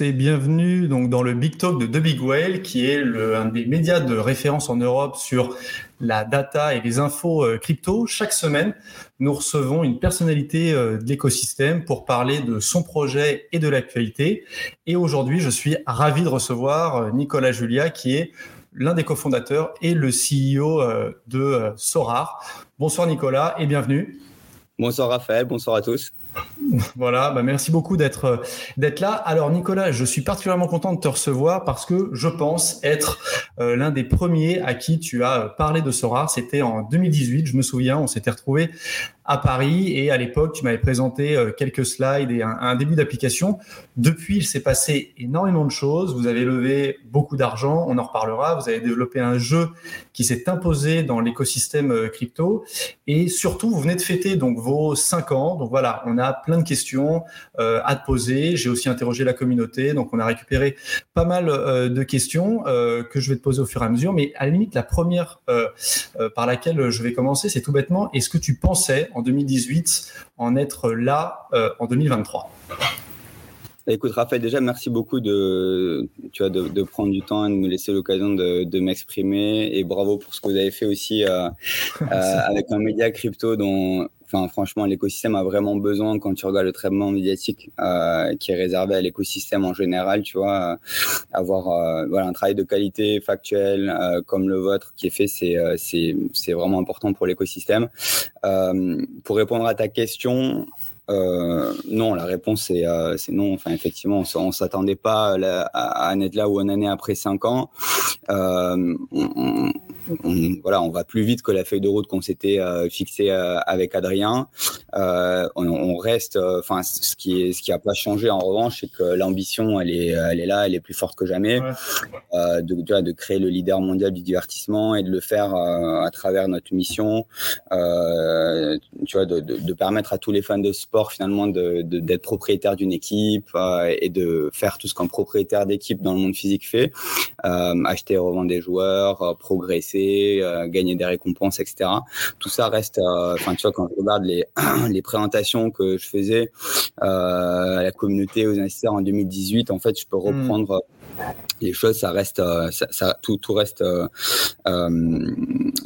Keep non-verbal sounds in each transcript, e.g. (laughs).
Bienvenue donc dans le Big Talk de The Big Whale, qui est le, un des médias de référence en Europe sur la data et les infos euh, crypto. Chaque semaine, nous recevons une personnalité euh, de l'écosystème pour parler de son projet et de l'actualité. Et aujourd'hui, je suis ravi de recevoir euh, Nicolas Julia, qui est l'un des cofondateurs et le CEO de Sorar. Bonsoir Nicolas et bienvenue. Bonsoir Raphaël, bonsoir à tous. (laughs) Voilà, bah merci beaucoup d'être euh, d'être là. Alors Nicolas, je suis particulièrement content de te recevoir parce que je pense être euh, l'un des premiers à qui tu as parlé de Sora. C'était en 2018, je me souviens, on s'était retrouvé à Paris et à l'époque, tu m'avais présenté euh, quelques slides et un, début d'application. Depuis, il s'est passé énormément de choses. Vous avez levé beaucoup d'argent, on en reparlera. Vous avez développé un jeu qui s'est imposé dans l'écosystème euh, crypto et surtout, vous venez de fêter donc vos cinq ans. Donc voilà, on a plein de questions euh, à te poser. J'ai aussi interrogé la communauté, donc on a récupéré pas mal de questions que je vais te poser au fur et à mesure. Mais à la limite, la première par laquelle je vais commencer, c'est tout bêtement, est-ce que tu pensais en 2018 en être là euh, en 2023 Écoute, Raphaël, déjà, merci beaucoup de, tu vois, de, prendre du temps et de me laisser l'occasion de, m'exprimer. Et bravo pour ce que vous avez fait aussi euh, (laughs) euh, avec un média crypto dont, franchement, l'écosystème a vraiment besoin quand tu regardes le traitement médiatique euh, qui est réservé à l'écosystème en général, tu vois, avoir voilà, un travail de qualité factuel comme le vôtre qui est fait, c'est, c'est, c'est vraiment important pour l'écosystème. pour répondre à ta question, euh, non, la réponse est, euh, non. Enfin, effectivement, on, ne s'attendait pas à, à, être là ou une année après cinq ans. Euh, on, on, voilà, on va plus vite que la feuille de route qu'on s'était euh, fixée euh, avec Adrien. Euh, on, reste, enfin, ce qui est, ce qui a pas changé en revanche, c'est que l'ambition, elle est, elle est là, elle est plus forte que jamais, de, de, créer le leader mondial du divertissement et de le faire à travers notre mission, tu vois, de, de, permettre à tous les fans de sport finalement d'être propriétaires d'une équipe et de faire tout ce qu'un propriétaire d'équipe dans le monde physique fait, acheter et revendre des joueurs, progresser euh, gagner des récompenses, etc. Tout ça reste, euh, enfin, tu vois, quand je regarde les, (clears throat) les présentations que je faisais euh, à la communauté, aux investisseurs en 2018, en fait, je peux hmm. reprendre. les choses ça reste ça, tout tout reste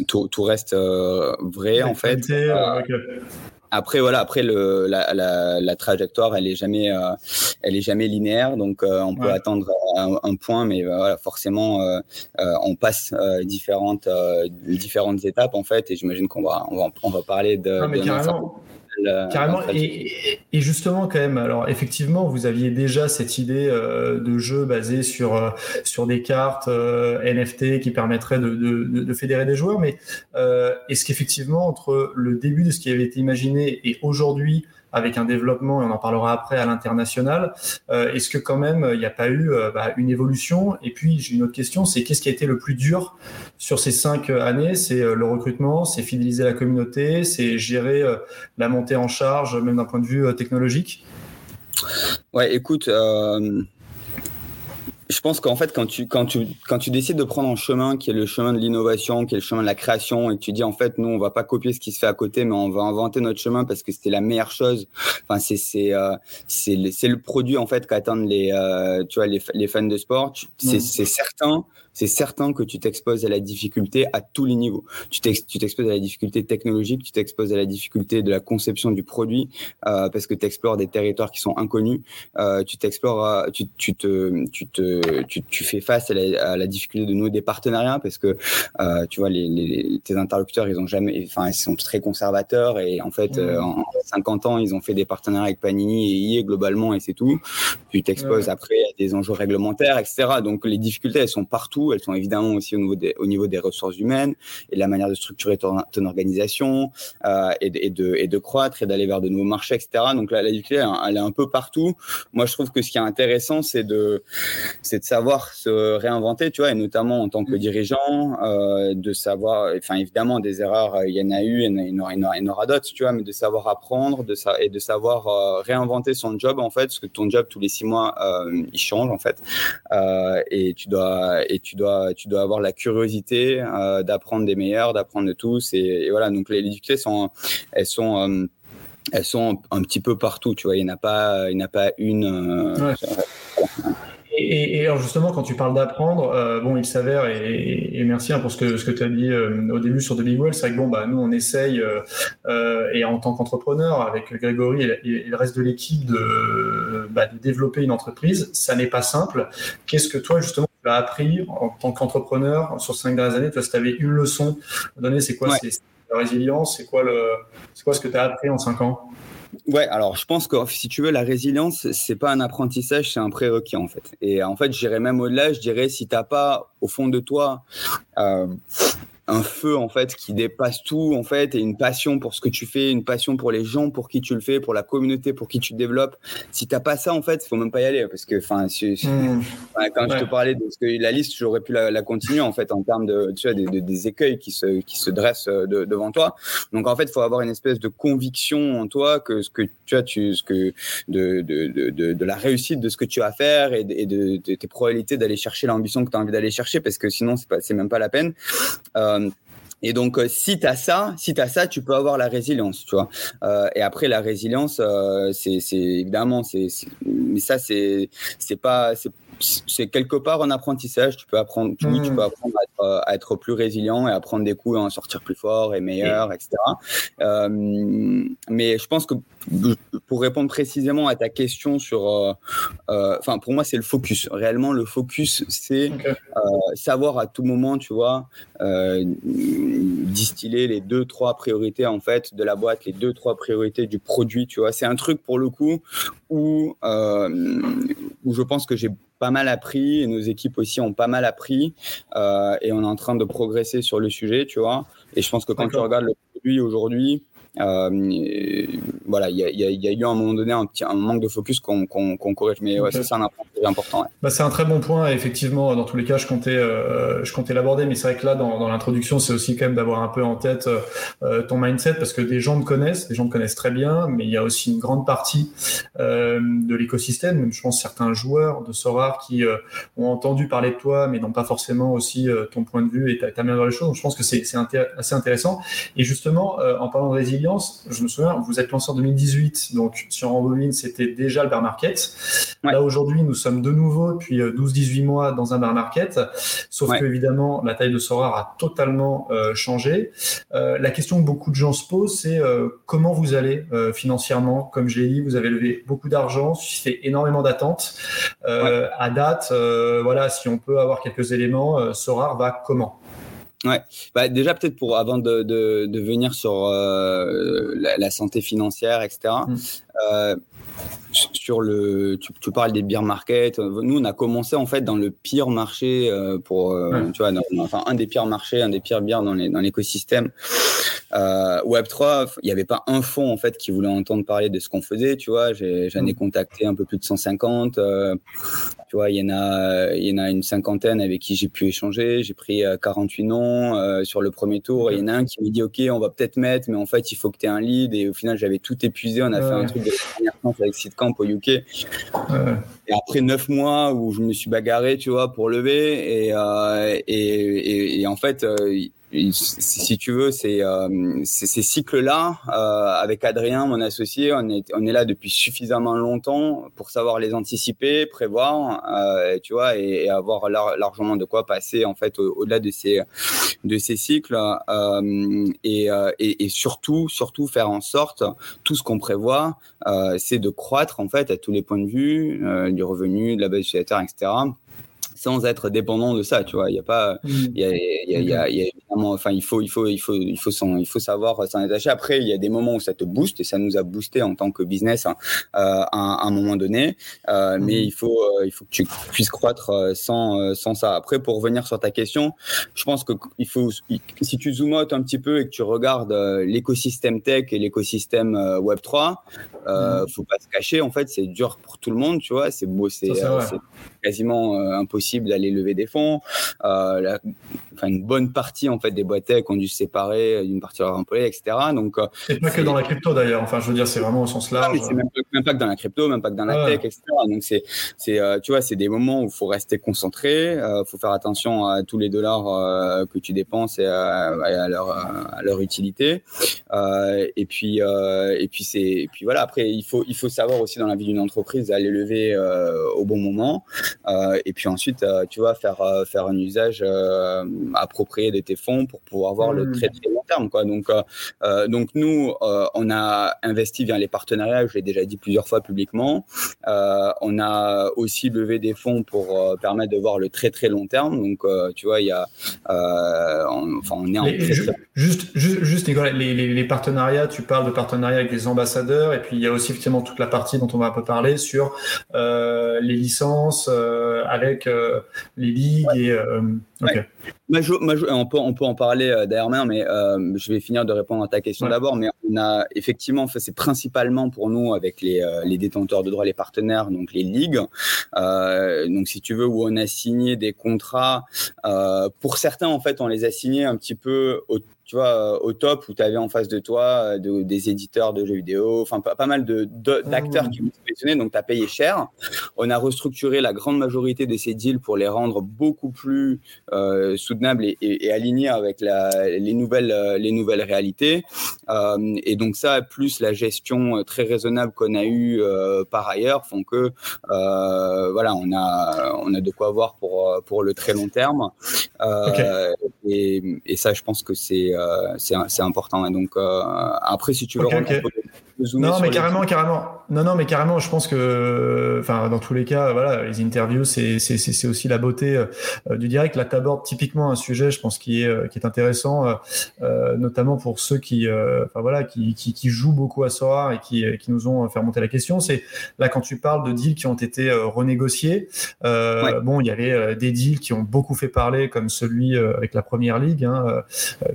tout, tout, reste vrai en fait après voilà, après le, la, la, la, trajectoire, elle est jamais, euh, elle est jamais linéaire, donc euh, on peut attendre un, un, point, mais euh, voilà, forcément, on passe différentes différentes étapes en fait, et j'imagine qu'on va, on va on va parler de. Non, mais carrément. Euh, Carrément. Et, justement, quand même, alors effectivement, vous aviez déjà cette idée euh, de jeu basé sur, euh, sur des cartes NFT qui permettraient de, de, fédérer des joueurs, mais est-ce qu'effectivement, entre le début de ce qui avait été imaginé et aujourd'hui, avec un développement, et on en parlera après à l'international. Euh, est-ce que quand même il n'y a pas eu euh, bah, une évolution? Et puis j'ai une autre question, c'est qu'est-ce qui a été le plus dur sur ces cinq années? C'est euh, le recrutement, c'est fidéliser la communauté, c'est gérer la montée en charge, même d'un point de vue technologique? Ouais, écoute, je pense qu'en fait, quand tu, quand, tu, quand tu décides de prendre un chemin qui est le chemin de l'innovation, qui est le chemin de la création, et que tu dis en fait, nous, on va pas copier ce qui se fait à côté, mais on va inventer notre chemin parce que c'était la meilleure chose. Enfin, c'est c'est euh, c'est le, produit en fait qu'attendent les euh, tu vois les, les fans de sport. C'est c'est certain c'est certain que tu t'exposes à la difficulté à tous les niveaux. Tu t'exposes à la difficulté technologique, tu t'exposes à la difficulté de la conception du produit euh, parce que tu explores des territoires qui sont inconnus. Euh, tu t'explores, tu, tu, te, tu, te, tu, tu fais face à la, à la, difficulté de nouer des partenariats parce que euh, tu vois les, les, tes interlocuteurs ils ont jamais, enfin ils sont très conservateurs et en fait euh, en 50 ans ils ont fait des partenariats avec Panini et IE globalement et c'est tout. Tu t'exposes après à des enjeux réglementaires, etc. Donc les difficultés elles sont partout elles sont évidemment aussi au niveau des, au niveau des ressources humaines et de la manière de structurer ton, organisation euh, et, de, et, de, et, de, croître et d'aller vers de nouveaux marchés, etc. Donc la, la difficulté, elle, est un peu partout. Moi, je trouve que ce qui est intéressant, c'est de, c'est de savoir se réinventer, tu vois, et notamment en tant que dirigeant, euh, de savoir, enfin évidemment des erreurs, euh, il y en a eu, il y en aura, il y en aura, d'autres, tu vois, mais de savoir apprendre, de ça et de savoir euh, réinventer son job en fait, parce que ton job tous les six mois, euh, il change en fait, euh, et tu dois et tu dois, tu dois avoir la curiosité d'apprendre des meilleurs, d'apprendre de tous. Et, voilà, donc les, difficultés sont, elles sont, elles sont un, petit peu partout, tu vois. Il n'y a pas, il n'y a pas une. Et, et, alors justement, quand tu parles d'apprendre, euh, bon, il s'avère, et, et, merci hein, pour ce que, ce que tu as dit euh, au début sur The Big Well, c'est vrai que bon, bah, nous, on essaye, euh, euh et en tant qu'entrepreneur, avec Grégory et, le reste de l'équipe, de, bah, de, développer une entreprise. Ça n'est pas simple. Qu'est-ce que toi, justement, tu as appris en tant qu'entrepreneur sur cinq dernières années? Toi, si tu avais une leçon à donner, c'est quoi? C'est la résilience? C'est quoi, le, quoi ce que tu as appris en cinq ans? Ouais, alors je pense que si tu veux, la résilience, c'est pas un apprentissage, c'est un prérequis en fait. Et en fait, j'irais même au-delà, je dirais si t'as pas au fond de toi euh, un feu en fait qui dépasse tout en fait et une passion pour ce que tu fais, une passion pour les gens pour qui tu le fais, pour la communauté pour qui tu développes. Si t'as pas ça en fait, faut même pas y aller parce que enfin mmh. quand je te parlais de ce que la liste, j'aurais pu la, continuer en fait en termes de tu vois des, des écueils qui se qui se dressent euh, devant toi. Donc en fait, faut avoir une espèce de conviction en toi que ce que tu as tu ce que de de, de, de la réussite de ce que tu vas faire et de, tes probabilités d'aller chercher l'ambition que tu as envie d'aller chercher parce que sinon c'est pas c'est même pas la peine. Euh, et donc, euh, si tu ça, si as ça, tu peux avoir la résilience, tu vois. Euh, et après, la résilience, c'est évidemment, c'est, mais ça, c'est, c'est pas, c'est quelque part un apprentissage. Tu peux apprendre, tu, tu mmh. peux apprendre à être, plus résilient et à prendre des coups, à en sortir plus fort et meilleur, etc. Euh, mais je pense que pour répondre précisément à ta question sur, euh, euh, enfin, pour moi, c'est le focus. Réellement, le focus, c'est savoir à tout moment, tu vois, distiller les deux, trois priorités en fait de la boîte, les deux, trois priorités du produit, tu vois. C'est un truc pour le coup où, où je pense que j'ai pas mal appris et nos équipes aussi ont pas mal appris euh, et on est en train de progresser sur le sujet, tu vois. Et je pense que quand tu regardes le produit aujourd'hui, voilà, il y, y, a eu à un moment donné un, petit, un manque de focus qu'on corrige. Mais ouais, ça, c'est un apprentissage important. Bah, c'est un très bon point. Effectivement, dans tous les cas, je comptais, euh, je comptais l'aborder. Mais c'est vrai que là, dans, dans l'introduction, c'est aussi quand même d'avoir un peu en tête euh, ton mindset parce que des gens te connaissent, des gens te connaissent très bien, mais il y a aussi une grande partie euh, de l'écosystème, même je pense certains joueurs de Sora qui euh, ont entendu parler de toi, mais n'ont pas forcément aussi ton point de vue et ta, ta manière de voir les choses. Donc, je pense que c'est assez intéressant. Et justement, en parlant de résilience, je me souviens, vous êtes lancé en 2018, donc sur Envoline, c'était déjà le bear market. Là, aujourd'hui, nous sommes de nouveau depuis 12-18 euh, mois dans un bear market, sauf que, évidemment, la taille de Sora a totalement euh, changé. Euh, la question que beaucoup de gens se posent, c'est comment vous allez financièrement? Comme je l'ai dit, vous avez levé beaucoup d'argent, suscité énormément d'attentes. À date, voilà, si on peut avoir quelques éléments, Sora va comment? Ouais, bah déjà peut-être pour avant de, de, de venir sur euh, la, la, santé financière, etc. Mmh. Euh, sur le, tu, tu, parles des beer markets. Nous, on a commencé en fait dans le pire marché euh, pour, euh, tu vois, enfin un des pires marchés, un des pires bières dans les dans l'écosystème. Euh, Web 3, il n'y avait pas un fonds en fait qui voulait entendre parler de ce qu'on faisait. Tu vois, j'en ai, mm. contacté un peu plus de 150. Euh, tu vois, il y en a, il y en a une cinquantaine avec qui j'ai pu échanger. J'ai pris 48 noms sur le premier tour. Il y en a un qui me dit, ok, on va peut-être mettre, mais en fait, il faut que tu aies un lead. Et au final, j'avais tout épuisé. On a fait un truc de première avec Sitcamp au UK. Et après neuf mois où je me suis bagarré, tu vois, pour lever, et, euh, et, et, en fait, euh, si tu veux, c'est euh, ces cycles-là, euh, avec Adrien, mon associé, on est, on est là depuis suffisamment longtemps pour savoir les anticiper, prévoir, euh, tu vois, et, avoir largement de quoi passer en fait au-delà de ces de ces cycles euh, et, euh, et, et, surtout, surtout faire en sorte tout ce qu'on prévoit, c'est de croître en fait à tous les points de vue, du revenu, de la base utilisateur, etc sans être dépendant de ça, tu vois. Il y a pas, il y a, il y a, il y a enfin, il faut, il faut, il faut, il faut, il faut savoir s'en détacher. Après, il y a des moments où ça te booste et ça nous a boosté en tant que business hein, euh, à, un moment donné. Euh, mais mhm. il faut, euh, il faut que tu puisses croître euh, sans, euh, sans ça. Après, pour revenir sur ta question, je pense que il faut, si tu zoom out un petit peu et que tu regardes l'écosystème tech et l'écosystème Web 3, euh, mhm. faut pas se cacher. En fait, c'est dur pour tout le monde, tu vois. C'est beau, c'est quasiment impossible d'aller lever des fonds. Euh, enfin une bonne partie en fait des boîtes tech ont dû se séparer d'une partie de leurs employés, etc. Donc c'est pas que dans la crypto d'ailleurs. Enfin, je veux dire, c'est vraiment au sens large. c'est même, pas que dans la crypto, même pas que dans la tech, etc. Donc c'est c'est tu vois, c'est des moments où il faut rester concentré, il faut faire attention à tous les dollars que tu dépenses et à, leur à leur utilité. et puis et puis c'est puis voilà. Après, il faut il faut savoir aussi dans la vie d'une entreprise d'aller lever au bon moment. et puis ensuite, tu vois, faire faire un usage approprié de tes fonds pour pouvoir voir le mmh. très très long terme. Quoi. Donc, euh, euh, donc nous, euh, on a investi via les partenariats, je l'ai déjà dit plusieurs fois publiquement. on a aussi levé des fonds pour permettre de voir le très très long terme. Donc, tu vois, il y a, enfin, on est en juste, juste, juste, Nicolas, les, les, partenariats, tu parles de partenariats avec des ambassadeurs, et puis il y a aussi effectivement toute la partie dont on va un peu parler sur les licences avec les ligues et on, peut, on peut en parler euh, derrière, mais euh, je vais finir de répondre à ta question d'abord. Mais on a effectivement, c'est principalement pour nous avec les, euh, les, détenteurs de droits, les partenaires, donc les ligues. donc, si tu veux, où on a signé des contrats. pour certains, en fait, on les a signés un petit peu au tu vois, euh, au top où tu avais en face de toi euh, des éditeurs de jeux vidéo, enfin pas, mal de, d'acteurs qui ont sélectionné, donc tu as payé cher. On a restructuré la grande majorité de ces deals pour les rendre beaucoup plus euh, soutenables et, alignés avec les, nouvelles, les nouvelles réalités. et donc ça, plus la gestion très raisonnable qu'on a eue par ailleurs, font que voilà, on a, on a de quoi voir pour, pour le très long terme. Et, et, ça, je pense que c'est euh, c'est important. donc, euh, après, si tu veux non, mais carrément, carrément. Non, non, mais carrément, je pense que, enfin, dans tous les cas, voilà, les interviews, c'est, aussi la beauté euh, du direct. Là, tu abordes typiquement un sujet, je pense, qui est, qui est intéressant, euh, notamment pour ceux qui, enfin, voilà, qui, qui, qui, jouent beaucoup à Sora et qui, qui nous ont fait remonter la question. C'est là, quand tu parles de deals qui ont été renégociés, bon, il y avait des deals qui ont beaucoup fait parler, comme celui avec la première ligue, hein,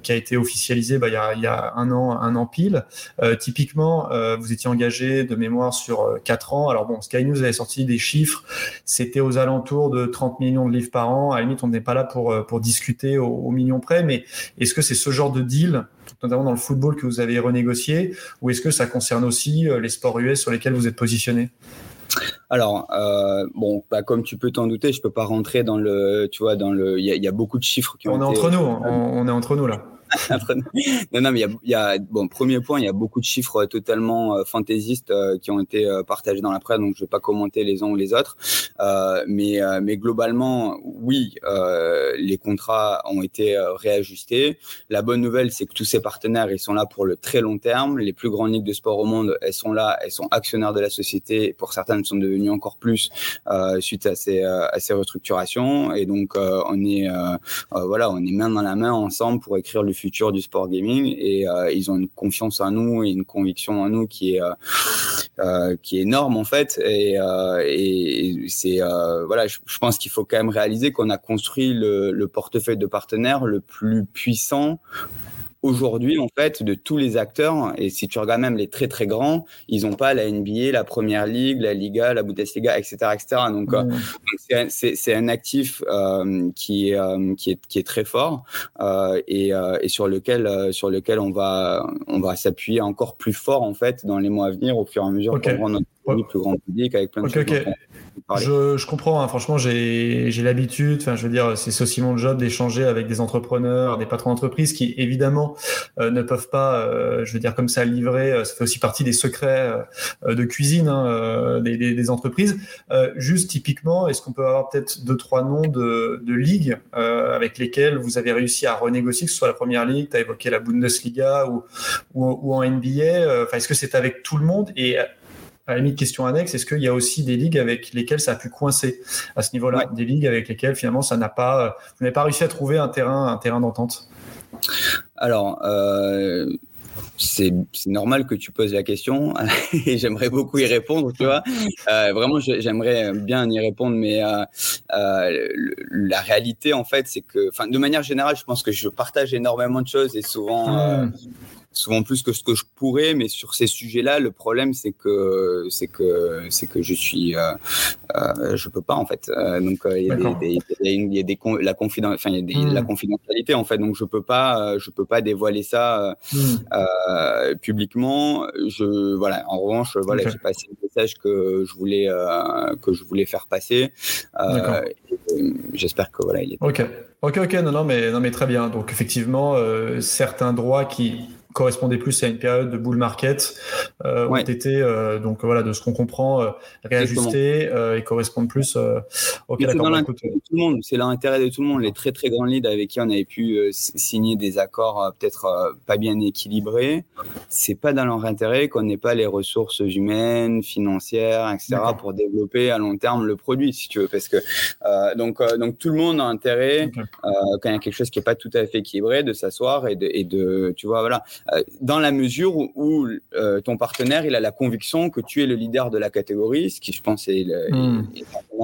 qui a été officialisé bah, il, y a, il y a un an, un an pile. typiquement, euh, vous étiez engagé de mémoire sur 4 euh, ans. Alors bon, Sky News avait sorti des chiffres, c'était aux alentours de 30 millions de livres par an. À la limite, on n'est pas là pour, euh, pour discuter au, au million près, mais est-ce que c'est ce genre de deal notamment dans le football que vous avez renégocié, ou est-ce que ça concerne aussi les sports US sur lesquels vous êtes positionné? Alors, bon, bah, comme tu peux t'en douter, je peux pas rentrer dans le, tu vois, dans le, il y, a beaucoup de chiffres qui on est entre nous, on, est entre nous là. (laughs) non, non, mais il y a, bon, premier point, il y a beaucoup de chiffres totalement euh, fantaisistes euh, qui ont été euh, partagés dans la presse, donc je vais pas commenter les uns ou les autres. mais, mais globalement, oui, les contrats ont été réajustés. La bonne nouvelle, c'est que tous ces partenaires, ils sont là pour le très long terme. Les plus grandes ligues de sport au monde, elles sont là, elles sont actionnaires de la société. Pour certaines, sont devenues encore plus suite à ces, à ces restructurations. Et donc, on est, voilà, on est main dans la main ensemble pour écrire le futur du sport gaming et euh, ils ont une confiance en nous et une conviction en nous qui est euh, euh, qui est énorme en fait. Et, et c'est voilà je, pense qu'il faut quand même réaliser qu'on a construit le, le portefeuille de partenaires le plus puissant aujourd'hui, en fait, de tous les acteurs, et si tu regardes même les très très grands, ils n'ont pas la NBA, la Première Ligue, la Liga, la Bundesliga, etc., etc. Donc, euh, mmh. c'est un actif euh, qui, est, euh, qui, est, qui est très fort et, et, sur lequel sur lequel on va on va s'appuyer encore plus fort en fait dans les mois à venir au fur et à mesure qu'on rend notre plus grand public avec plein de choses. Je, je, comprends, hein. franchement, j'ai l'habitude, enfin, je veux dire, c'est aussi mon job d'échanger avec des entrepreneurs, des patrons d'entreprise qui, évidemment, euh, ne peuvent pas, euh, je veux dire, comme ça, livrer. Euh, ça fait aussi partie des secrets de cuisine hein, des, des, des, entreprises. juste typiquement, est-ce qu'on peut avoir peut-être deux, trois noms de, de ligues avec lesquelles vous avez réussi à renégocier, que ce soit la première ligue, tu as évoqué la Bundesliga ou, ou, ou en NBA. Enfin, est-ce que c'est avec tout le monde et à la limite, question annexe, est-ce qu'il y a aussi des ligues avec lesquelles ça a pu coincer à ce niveau-là Des ligues avec lesquelles finalement ça n'a pas, vous n'avez pas réussi à trouver un terrain, un terrain d'entente? Alors, euh, c'est normal que tu poses la question (laughs) et j'aimerais beaucoup y répondre, tu vois. Euh, vraiment, j'aimerais bien y répondre, mais euh, la réalité, en fait, c'est que, de manière générale, je pense que je partage énormément de choses et souvent. Souvent plus que ce que je pourrais, mais sur ces sujets-là, le problème c'est que c'est que c'est que je suis, euh, euh, je peux pas en fait. Euh, donc il y a des, il y a des, la confidence, enfin il y a des, la confidentialité en fait. Donc je peux pas, je peux pas dévoiler ça hmm. publiquement. Je voilà. En revanche, voilà, j'ai passé le message que je voulais que je voulais faire passer. J'espère que voilà, il est. Ok. Ok, ok, non, non, mais, non, mais très bien. Donc, effectivement, certains droits qui correspondait plus à une période de bull market euh, ont été euh, donc voilà de ce qu'on comprend euh, réajustés et correspondent plus au C'est dans l'intérêt de tout le monde. C'est l'intérêt de tout le monde. Les très très grands leads avec qui on avait pu signer des accords peut-être pas bien équilibrés, c'est pas dans leur intérêt qu'on n'ait pas les ressources humaines, financières, etc. pour développer à long terme le produit, si tu veux, parce que donc donc tout le monde a intérêt quand il y a quelque chose qui est pas tout à fait équilibré de s'asseoir et de, et de tu vois voilà euh, dans la mesure où, euh, ton partenaire il a la conviction que tu es le leader de la catégorie, ce qui je pense est, le, hmm.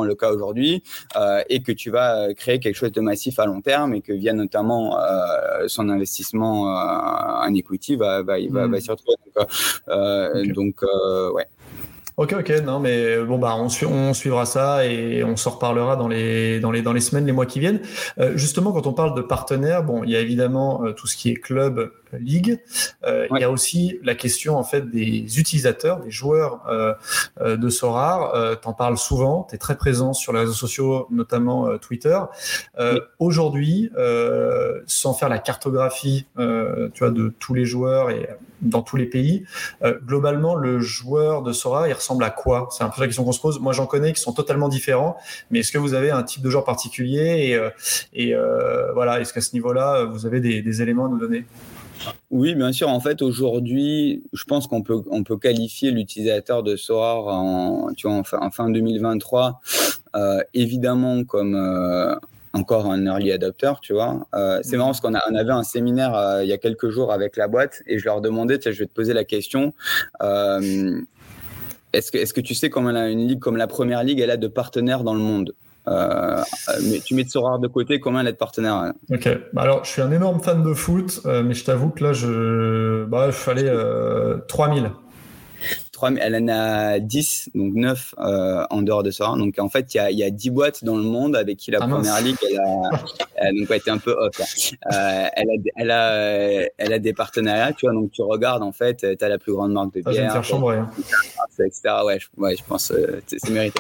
le cas aujourd'hui, euh, et que tu vas créer quelque chose de massif à long terme et que via notamment son investissement en equity va, va, va, va hmm. s'y retrouver. Donc, donc ouais. Ok, ok, non, mais bon, bah, on, on suivra ça et on s'en reparlera dans les, dans, les, dans les semaines, les mois qui viennent. Euh, justement, quand on parle de partenaires, bon, il y a évidemment euh, tout ce qui est club, euh, ligue. Euh, il y a aussi la question en fait des utilisateurs, des joueurs euh, de Sorar. Euh, T'en parles souvent, tu es très présent sur les réseaux sociaux, notamment Twitter. Aujourd'hui, sans faire la cartographie, tu vois, de tous les joueurs et dans tous les pays. Euh, globalement, le joueur de Sora, il ressemble à quoi? C'est un peu la question qu'on se pose. Moi, j'en connais qui sont totalement différents, mais est-ce que vous avez un type de joueur particulier? Et, euh, euh, voilà, est-ce qu'à ce, niveau-là, vous avez des, éléments à nous donner? Oui, bien sûr. En fait, aujourd'hui, je pense qu'on peut, on peut qualifier l'utilisateur de Sora en, tu vois, en fin 2023, évidemment comme encore un early adopter, tu vois. Euh, c'est marrant parce qu'on on avait un séminaire euh, il y a quelques jours avec la boîte et je leur demandais, je vais te poser la question. Euh, est-ce que, est-ce que tu sais comment une ligue comme la première ligue, elle a de partenaires dans le monde? Mais tu mets de rare de côté, combien elle a de partenaires Ok, bah, alors je suis un énorme fan de foot, mais je t'avoue que là, je, bah, il fallait 3000 elle en a 10, donc 9 euh, en dehors de ça. Donc en fait, il y a, y a 10 boîtes dans le monde avec qui la ah, première ligue, elle a, donc été un peu off. Euh, elle, a, elle, a, elle a des partenariats, tu vois. Donc tu regardes, en fait, tu as la plus grande marque de bière. Ah, je vais me faire chambrer. Hein. Etc. Ouais, je, ouais, je pense euh, c'est mérité.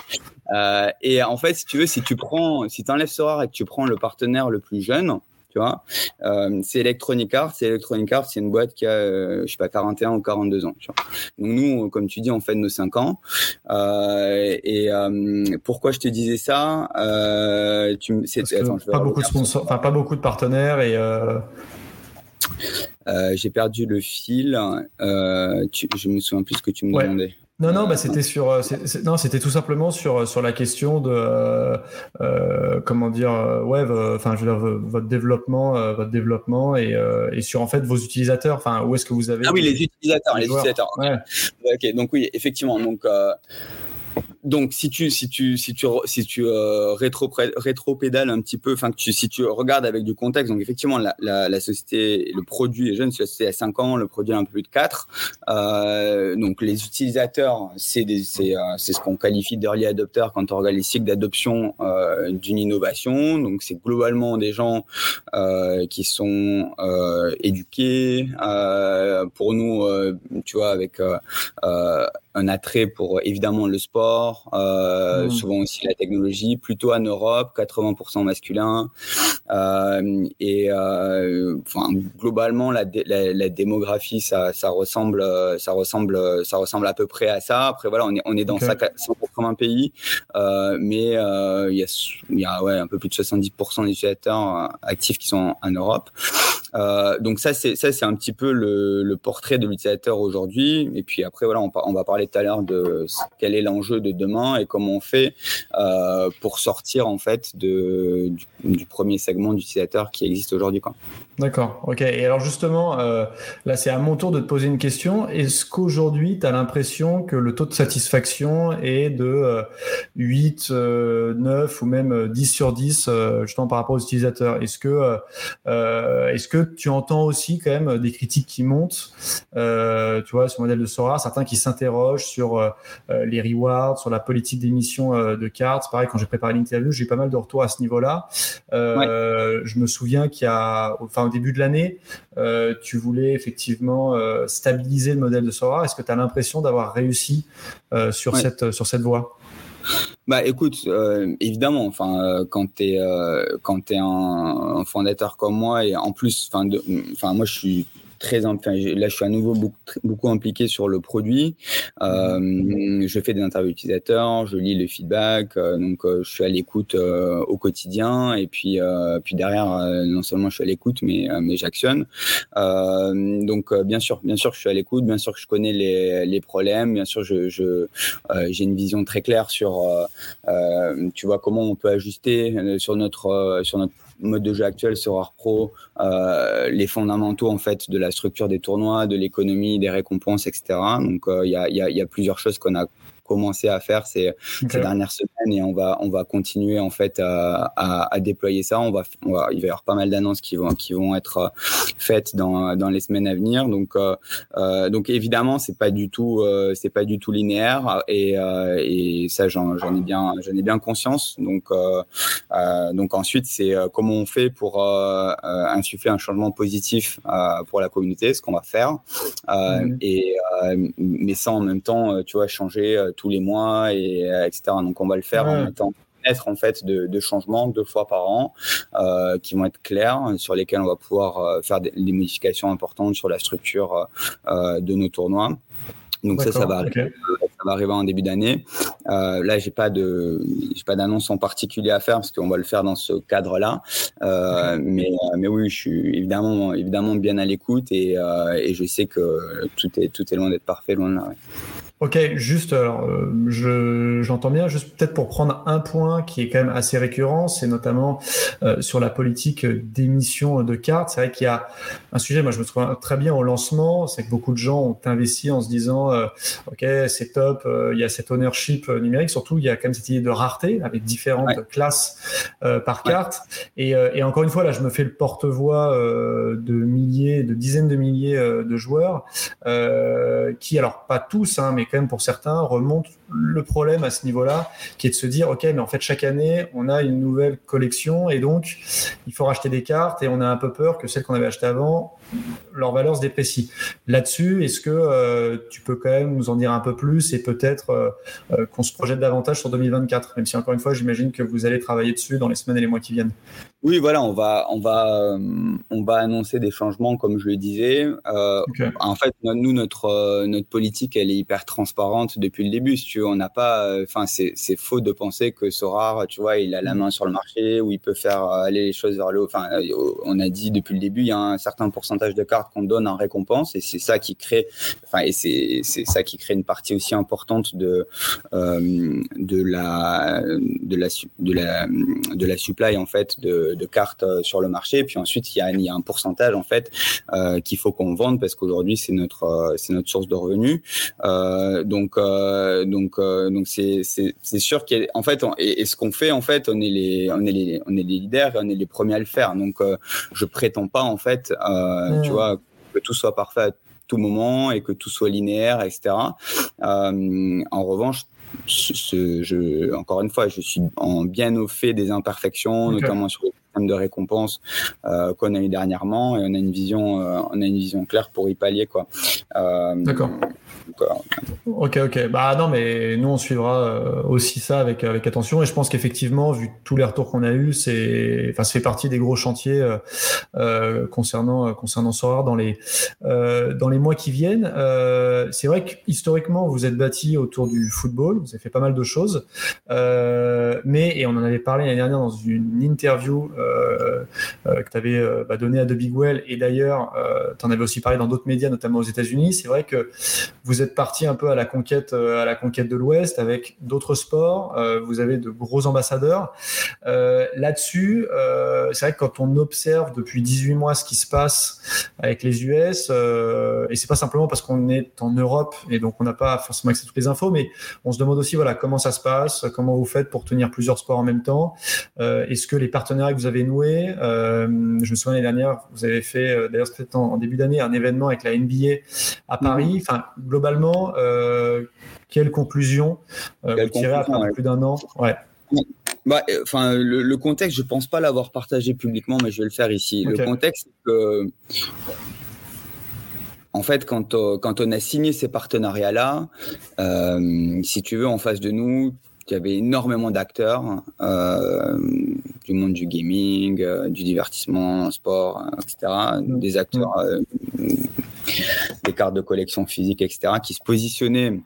et en fait, si tu veux, si tu prends, si tu enlèves Sorare et que tu prends le partenaire le plus jeune, tu vois. Euh, c'est Electronic Arts. C'est Electronic Arts, c'est une boîte qui a, euh, je sais pas, 41 ou 42 ans. Tu vois. Donc nous, comme tu dis, on fait nos 5 ans. Euh, et pourquoi je te disais ça tu, pas beaucoup de sponsors, enfin pas beaucoup de partenaires et. j'ai perdu le fil. Tu, je me souviens plus ce que tu me demandais. Non, non, bah c'était sur, euh, non, c'était tout simplement sur sur la question de euh, euh comment dire, ouais, enfin, je veux dire, votre développement, votre développement et, et, sur en fait vos utilisateurs. Enfin, où est-ce que vous avez Ah oui, les utilisateurs, les, utilisateurs. Ouais. Ok, donc oui, effectivement, donc donc si tu si tu si tu si tu euh, rétro rétro-pédales un petit peu, enfin si tu regardes avec du contexte, donc effectivement la, la, la société, le produit est jeune, c'est à 5 ans, le produit a un peu plus de 4. Euh, donc les utilisateurs, c'est c'est euh, c'est ce qu'on qualifie d'early adopter quand on regarde les cycles d'adoption euh, d'une innovation. Donc c'est globalement des gens euh, qui sont éduqués. pour nous, tu vois, avec un attrait pour évidemment le sport, euh, mmh. souvent aussi la technologie, plutôt en Europe, 80% masculin. Euh, et euh, enfin, globalement, la, la, la, démographie, ça, ça, ressemble, ça, ressemble, ça ressemble à peu près à ça. Après, voilà, on est, on est dans okay. 180 pays, euh, mais euh, il y a, y a ouais, un peu plus de 70% des utilisateurs actifs qui sont en Europe. Euh, donc ça, c'est ça, c'est un petit peu le, le portrait de l'utilisateur aujourd'hui. Et puis après, voilà, on, on va parler tout à l'heure de quel est l'enjeu de demain et comment on fait euh, pour sortir en fait du, premier segment d'utilisateurs qui existe aujourd'hui. D'accord, ok. Et alors justement, euh, là c'est à mon tour de te poser une question. Est-ce qu'aujourd'hui tu as l'impression que le taux de satisfaction est de 8, euh, 9 ou même 10 sur 10 justement par rapport aux utilisateurs? Est-ce que, est-ce que tu entends aussi quand même des critiques qui montent, euh, tu vois, le modèle de Sora, certains qui s'interrogent sur euh, les rewards, sur la politique d'émission de cartes. Pareil, quand j'ai préparé l'interview, j'ai eu pas mal de retours à ce niveau-là. Je me souviens qu'il y a, enfin, au début de l'année, tu voulais effectivement stabiliser le modèle de Sora. Est-ce que tu as l'impression d'avoir réussi sur, cette, sur cette voie? Bah écoute, euh, évidemment, enfin euh, quand t'es euh, quand t'es un, un, fondateur comme moi et en plus, enfin enfin moi je suis très, enfin, là, je suis à nouveau beaucoup, beaucoup impliqué sur le produit. Euh, je fais des interviews utilisateurs, je lis le feedback, euh, donc euh, je suis à l'écoute au quotidien. Et puis, puis derrière, non seulement je suis à l'écoute, mais, mais j'actionne. donc, bien sûr, bien sûr, je suis à l'écoute, bien sûr que je connais les, les problèmes, bien sûr, je, je j'ai une vision très claire sur, tu vois, comment on peut ajuster sur notre, sur notre mode de jeu actuel sur Art Pro, euh, les fondamentaux en fait de la structure des tournois, de l'économie, des récompenses, etc. Donc euh, il y, a, plusieurs choses qu'on a commencé à faire ces, ces, dernières semaines et on va on va continuer en fait à, à, à déployer ça. On va, on va, il va y avoir pas mal d'annonces qui vont qui vont être euh, faites dans, dans les semaines à venir. Donc euh, euh, donc évidemment c'est pas du tout euh, c'est pas du tout linéaire et, euh, et ça j'en ai bien j'en ai bien conscience. Donc donc ensuite c'est comment on fait pour insuffler un changement positif pour la communauté, ce qu'on va faire mmh. et mais sans en même temps tu vois changer tous les mois, et, euh, etc. Donc on va le faire en mettant être en fait de, de, changements deux fois par an euh, qui vont être clairs sur lesquels on va pouvoir euh, faire des, modifications importantes sur la structure euh, de nos tournois. Donc ça, ça va, arriver, ça va arriver en début d'année. Euh, là, j'ai pas de, j'ai pas d'annonce en particulier à faire parce qu'on va le faire dans ce cadre-là. Euh, mais, mais oui, je suis évidemment, évidemment bien à l'écoute et, et je sais que tout est, tout est loin d'être parfait, loin de là. Ok, juste, alors, euh, j'entends bien, juste peut-être pour prendre un point qui est quand même assez récurrent, c'est notamment euh, sur la politique d'émission de cartes. C'est vrai qu'il y a un sujet, moi je me trouve très bien au lancement, c'est que beaucoup de gens ont investi en se disant, euh, ok, c'est top, il y a cet ownership numérique, surtout il y a quand même cette idée de rareté avec différentes classes par carte. Et, et, encore une fois, là, je me fais le porte-voix de milliers, de dizaines de milliers de joueurs qui, alors pas tous, hein, mais pour certains, remonte le problème à ce niveau-là, qui est de se dire, OK, mais en fait, chaque année, on a une nouvelle collection et donc, il faut racheter des cartes et on a un peu peur que celles qu'on avait achetées avant, leur valeur se déprécie. Là-dessus, est-ce que euh, tu peux quand même nous en dire un peu plus et peut-être euh, euh, qu'on se projette davantage sur 2024, même si encore une fois, j'imagine que vous allez travailler dessus dans les semaines et les mois qui viennent. Oui, voilà, on va, on va, on va annoncer des changements, comme je le disais. En fait, nous, notre, notre politique, elle est hyper transparente depuis le début. Si tu veux, on n'a pas, enfin, c'est faux de penser que Sorar, tu vois, il a la main sur le marché ou il peut faire aller les choses vers le haut. Enfin, on a dit depuis le début, il y a un certain pourcentage de cartes qu'on donne en récompense et c'est ça qui crée, enfin, et c'est ça qui crée une partie aussi importante de euh, de la de la de la de la supply en fait de, de cartes euh, sur le marché. Et puis ensuite il y a, il y a un pourcentage en fait euh, qu'il faut qu'on vende parce qu'aujourd'hui c'est notre c'est notre source de revenus. Euh, donc donc donc c'est c'est sûr qu'en fait et, et, ce qu'on fait en fait on est les on est les on est les leaders et on est les premiers à le faire. Donc je prétends pas en fait tu vois, que tout soit parfait à tout moment et que tout soit linéaire, etc. Euh, en revanche, je, encore une fois, je suis en bien au fait des imperfections, notamment sur le système de récompense euh, qu'on a eu dernièrement, et on a une vision, euh, on a une vision claire pour y pallier, quoi. D'accord. Ok, ok. Bah non, mais nous on suivra euh, aussi ça avec avec attention et je pense qu'effectivement, vu tous les retours qu'on a eu, c'est, enfin, ça fait partie des gros chantiers euh, euh concernant euh, concernant Sora dans les euh, dans les mois qui viennent. c'est vrai que historiquement, vous êtes bâti autour du football, vous avez fait pas mal de choses, mais et on en avait parlé l'année dernière dans une interview que tu avais bah, donnée à The Big Well et d'ailleurs, tu en avais aussi parlé dans d'autres médias, notamment aux États-Unis. C'est vrai que vous êtes parti un peu à la conquête, euh, à la conquête de l'Ouest avec d'autres sports. Euh, vous avez de gros ambassadeurs. Euh, là-dessus, c'est vrai que quand on observe depuis 18 mois ce qui se passe avec les US, et c'est pas simplement parce qu'on est en Europe et donc on n'a pas forcément accès à toutes les infos, mais on se demande aussi voilà comment ça se passe, comment vous faites pour tenir plusieurs sports en même temps. Est-ce que les partenariats que vous avez noués années. je me souviens l'année dernière, vous avez fait, d'ailleurs c'était en, début d'année, un événement avec la NBA à Paris. Mm-hmm. Enfin, globalement, quelle conclusion vous tirez après plus d'un an? Ouais. Bah, enfin, le, contexte, je pense pas l'avoir partagé publiquement, mais je vais le faire ici. Le contexte, c'est que en fait, quand, on, quand on a signé ces partenariats-là, euh, si tu veux, en face de nous, il y avait énormément d'acteurs euh, du monde du gaming, euh, du divertissement, sport, etc. Mm. Des acteurs, mm. des cartes de collection physique, etc., qui se positionnaient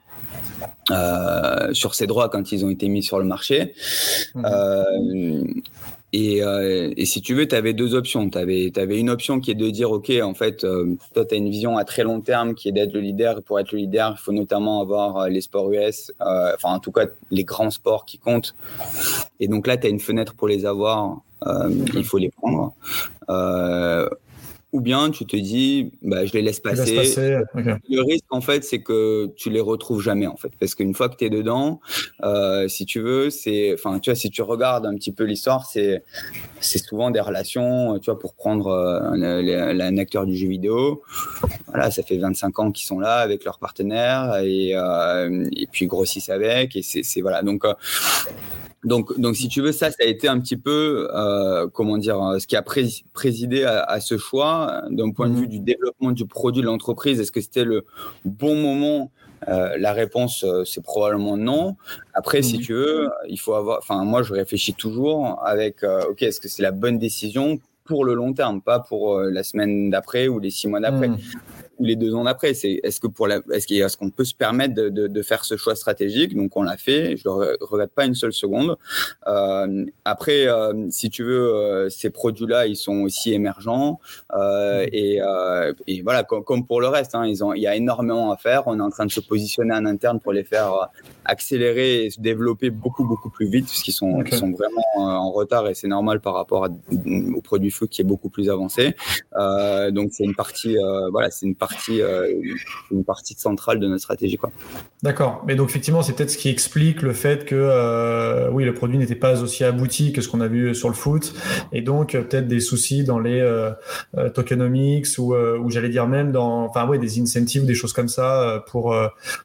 sur ces droits quand ils ont été mis sur le marché. Mm. Euh, et, si tu veux, tu avais deux options. Tu avais, une option qui est de dire, OK, en fait, euh, toi, tu as une vision à très long terme qui est d'être le leader. Et pour être le leader, il faut notamment avoir euh, les sports US, enfin, en tout cas, les grands sports qui comptent. Et donc là, tu as une fenêtre pour les avoir. il faut les prendre. Ou bien tu te dis, bah, je les laisse passer. Le risque, en fait, c'est que tu les retrouves jamais, en fait. Parce qu'une fois que tu es dedans, euh, si tu veux, c'est. Enfin, tu vois, si tu regardes un petit peu l'histoire, c'est souvent des relations, tu vois, pour prendre euh, un acteur du jeu vidéo. Voilà, ça fait 25 ans qu'ils sont là avec leurs partenaires et, euh, et puis grossissent avec. Et c'est. Voilà. Donc. Donc, donc, si tu veux, ça, ça a été un petit peu, euh, comment dire, euh, ce qui a présidé à, ce choix d'un point de vue mmh du développement du produit de l'entreprise. Est-ce que c'était le bon moment? Euh, La réponse, c'est probablement non. Après, si mmh tu veux, il faut avoir. Enfin, moi, je réfléchis toujours avec, ok, est-ce que c'est la bonne décision pour le long terme, pas pour la semaine d'après ou les six mois d'après. Mmh les deux ans d'après. C'est est-ce que pour la, est-ce qu'on peut se permettre de, de, de, faire ce choix stratégique? Donc on l'a fait. Je ne regrette pas une seule seconde. Euh, après, euh, si tu veux, euh, ces produits-là, ils sont aussi émergents euh, mmh. et, euh, et, voilà, comme, comme, pour le reste, hein, ils ont, il y a énormément à faire. On est en train de se positionner en interne pour les faire accélérer et se développer beaucoup beaucoup plus vite, parce qu'ils sont, ils sont vraiment en retard et c'est normal par rapport à, au produit foot qui est beaucoup plus avancé. donc c'est une partie, voilà, c'est une partie partie, euh, une partie centrale de notre stratégie. D'accord. Mais donc, effectivement, c'est peut-être ce qui explique le fait que euh, oui, le produit n'était pas aussi abouti que ce qu'on a vu sur le foot. Et donc, euh, peut-être des soucis dans les tokenomics ou, j'allais dire même dans enfin, ouais, des incentives, des choses comme ça pour,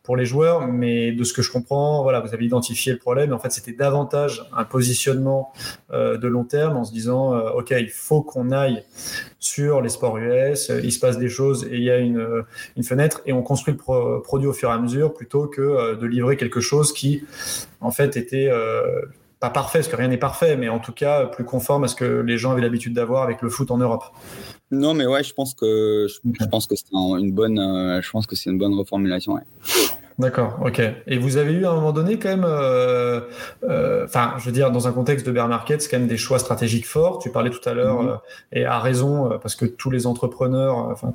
pour les joueurs. Mais de ce que je comprends, voilà, vous avez identifié le problème. En fait, c'était davantage un positionnement de long terme en se disant, OK, il faut qu'on aille sur les sports US, il se passe des choses et il y a une euh, une, fenêtre et on construit le produit au fur et à mesure plutôt que euh, de livrer quelque chose qui, en fait, était euh, pas parfait, parce que rien n'est parfait, mais en tout cas plus conforme à ce que les gens avaient l'habitude d'avoir avec le foot en Europe. Non, mais ouais, je pense que je, pense que c'est une bonne, je pense que c'est une bonne reformulation. D'accord, ok. Et vous avez eu à un moment donné quand même, enfin, je veux dire, dans un contexte de bear market, c'est quand même des choix stratégiques forts. Tu parlais tout à l'heure, mm-hmm. et à raison, parce que tous les entrepreneurs, enfin,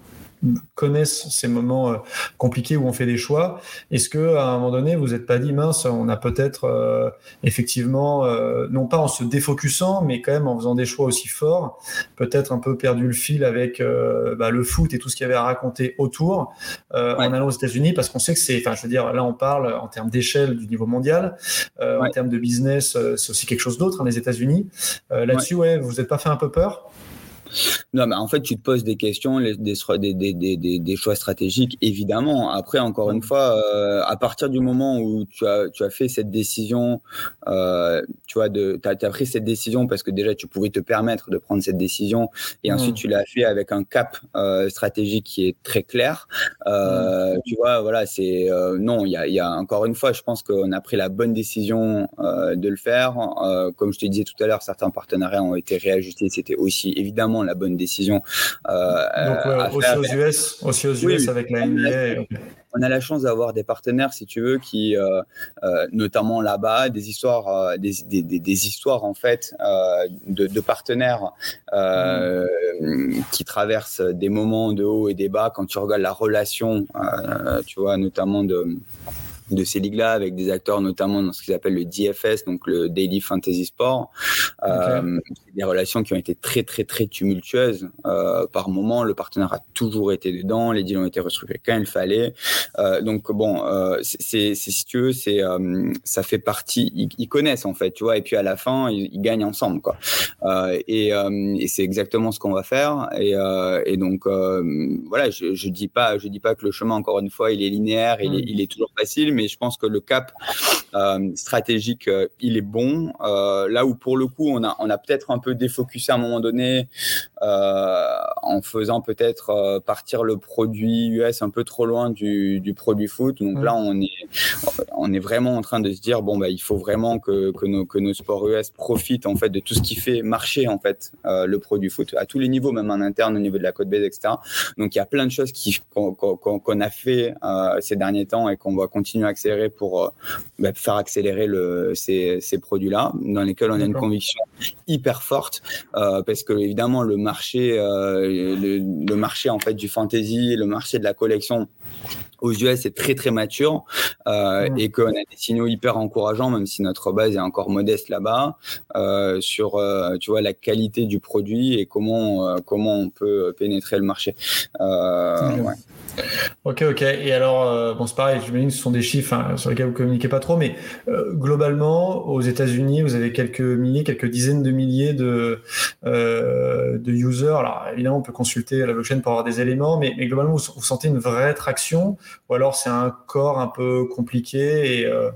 connaissent ces moments euh, compliqués où on fait des choix. Est-ce que à un moment donné, vous n'êtes pas dit mince, on a peut-être euh, effectivement, euh, non pas en se défocusant, mais quand même en faisant des choix aussi forts, peut-être un peu perdu le fil avec bah, le foot et tout ce qu'il y avait à raconter autour en allant aux États-Unis, parce qu'on sait que c'est, enfin, je veux dire, là on parle en termes d'échelle du niveau mondial, en termes de business, c'est aussi quelque chose d'autre, hein, les États-Unis. Là-dessus, ouais, vous n'êtes pas fait un peu peur? Non, mais en fait, tu te poses des questions, des, des, des, choix stratégiques, évidemment. Après, encore une fois, euh, à partir du moment où tu as, tu as fait cette décision, euh, tu vois, tu as, pris cette décision parce que déjà, tu pouvais te permettre de prendre cette décision et ensuite, tu l'as fait avec un cap euh, stratégique qui est très clair. Mmh. Tu vois, voilà, c'est. non, il y a, y a, encore une fois, je pense qu'on a pris la bonne décision de le faire. comme je te disais tout à l'heure, certains partenariats ont été réajustés. C'était aussi évidemment la bonne décision. Euh, Donc, aussi, aux US, aussi aux US avec la NBA. On a la chance d'avoir des partenaires, si tu veux, qui, euh, euh, notamment là-bas, des histoires, des, des, histoires en fait de, partenaires mm. qui traversent des moments de haut et des bas. Quand tu regardes la relation, tu vois, notamment de de ces ligues-là avec des acteurs notamment dans ce qu'ils appellent le DFS, donc le Daily Fantasy Sport. Euh, des relations qui ont été très très très tumultueuses. Euh, par moment, le partenaire a toujours été dedans, les deals ont été restructurés quand il fallait. Euh, donc bon, euh, c'est si tu veux, c'est euh, ça fait partie. Ils, ils, connaissent en fait, tu vois. Et puis à la fin, ils, ils gagnent ensemble, quoi. Euh, et, et c'est exactement ce qu'on va faire. Et, et donc voilà, je, je dis pas, je dis pas que le chemin encore une fois, il est linéaire, il, est, il est toujours facile, mais je pense que le cap euh, stratégique, euh, il est bon. Euh, là où pour le coup, on a, on a peut-être un peu défocusé à un moment donné en faisant peut-être partir le produit US un peu trop loin du, du produit foot. Donc là, on est, on est vraiment en train de se dire bon bah il faut vraiment que, que, nos, que nos sports US profitent en fait de tout ce qui fait marcher en fait le produit foot à tous les niveaux, même en interne au niveau de la côte base, etc. Donc il y a plein de choses qu'on a fait ces derniers temps et qu'on va continuer à accélérer pour bah, faire accélérer le, ces, ces produits-là, dans lesquels on a une conviction hyper forte, euh, parce que évidemment le marché, euh, le, le, marché en fait du fantasy, le marché de la collection aux US est très très mature euh, mmh. et qu'on a des signaux hyper encourageants, même si notre base est encore modeste là-bas, euh, sur euh, tu vois la qualité du produit et comment euh, comment on peut pénétrer le marché. Mmh. Ouais. Ok, ok. Et alors, euh, bon, c'est pareil, j'imagine que ce sont des chiffres sur lesquels vous communiquez pas trop, mais euh, globalement, aux États-Unis, vous avez quelques milliers, quelques dizaines de milliers de, euh, de users. Alors, évidemment, on peut consulter la blockchain pour avoir des éléments, mais, mais globalement, vous, sentez une vraie traction ou alors c'est un corps un peu compliqué et, euh,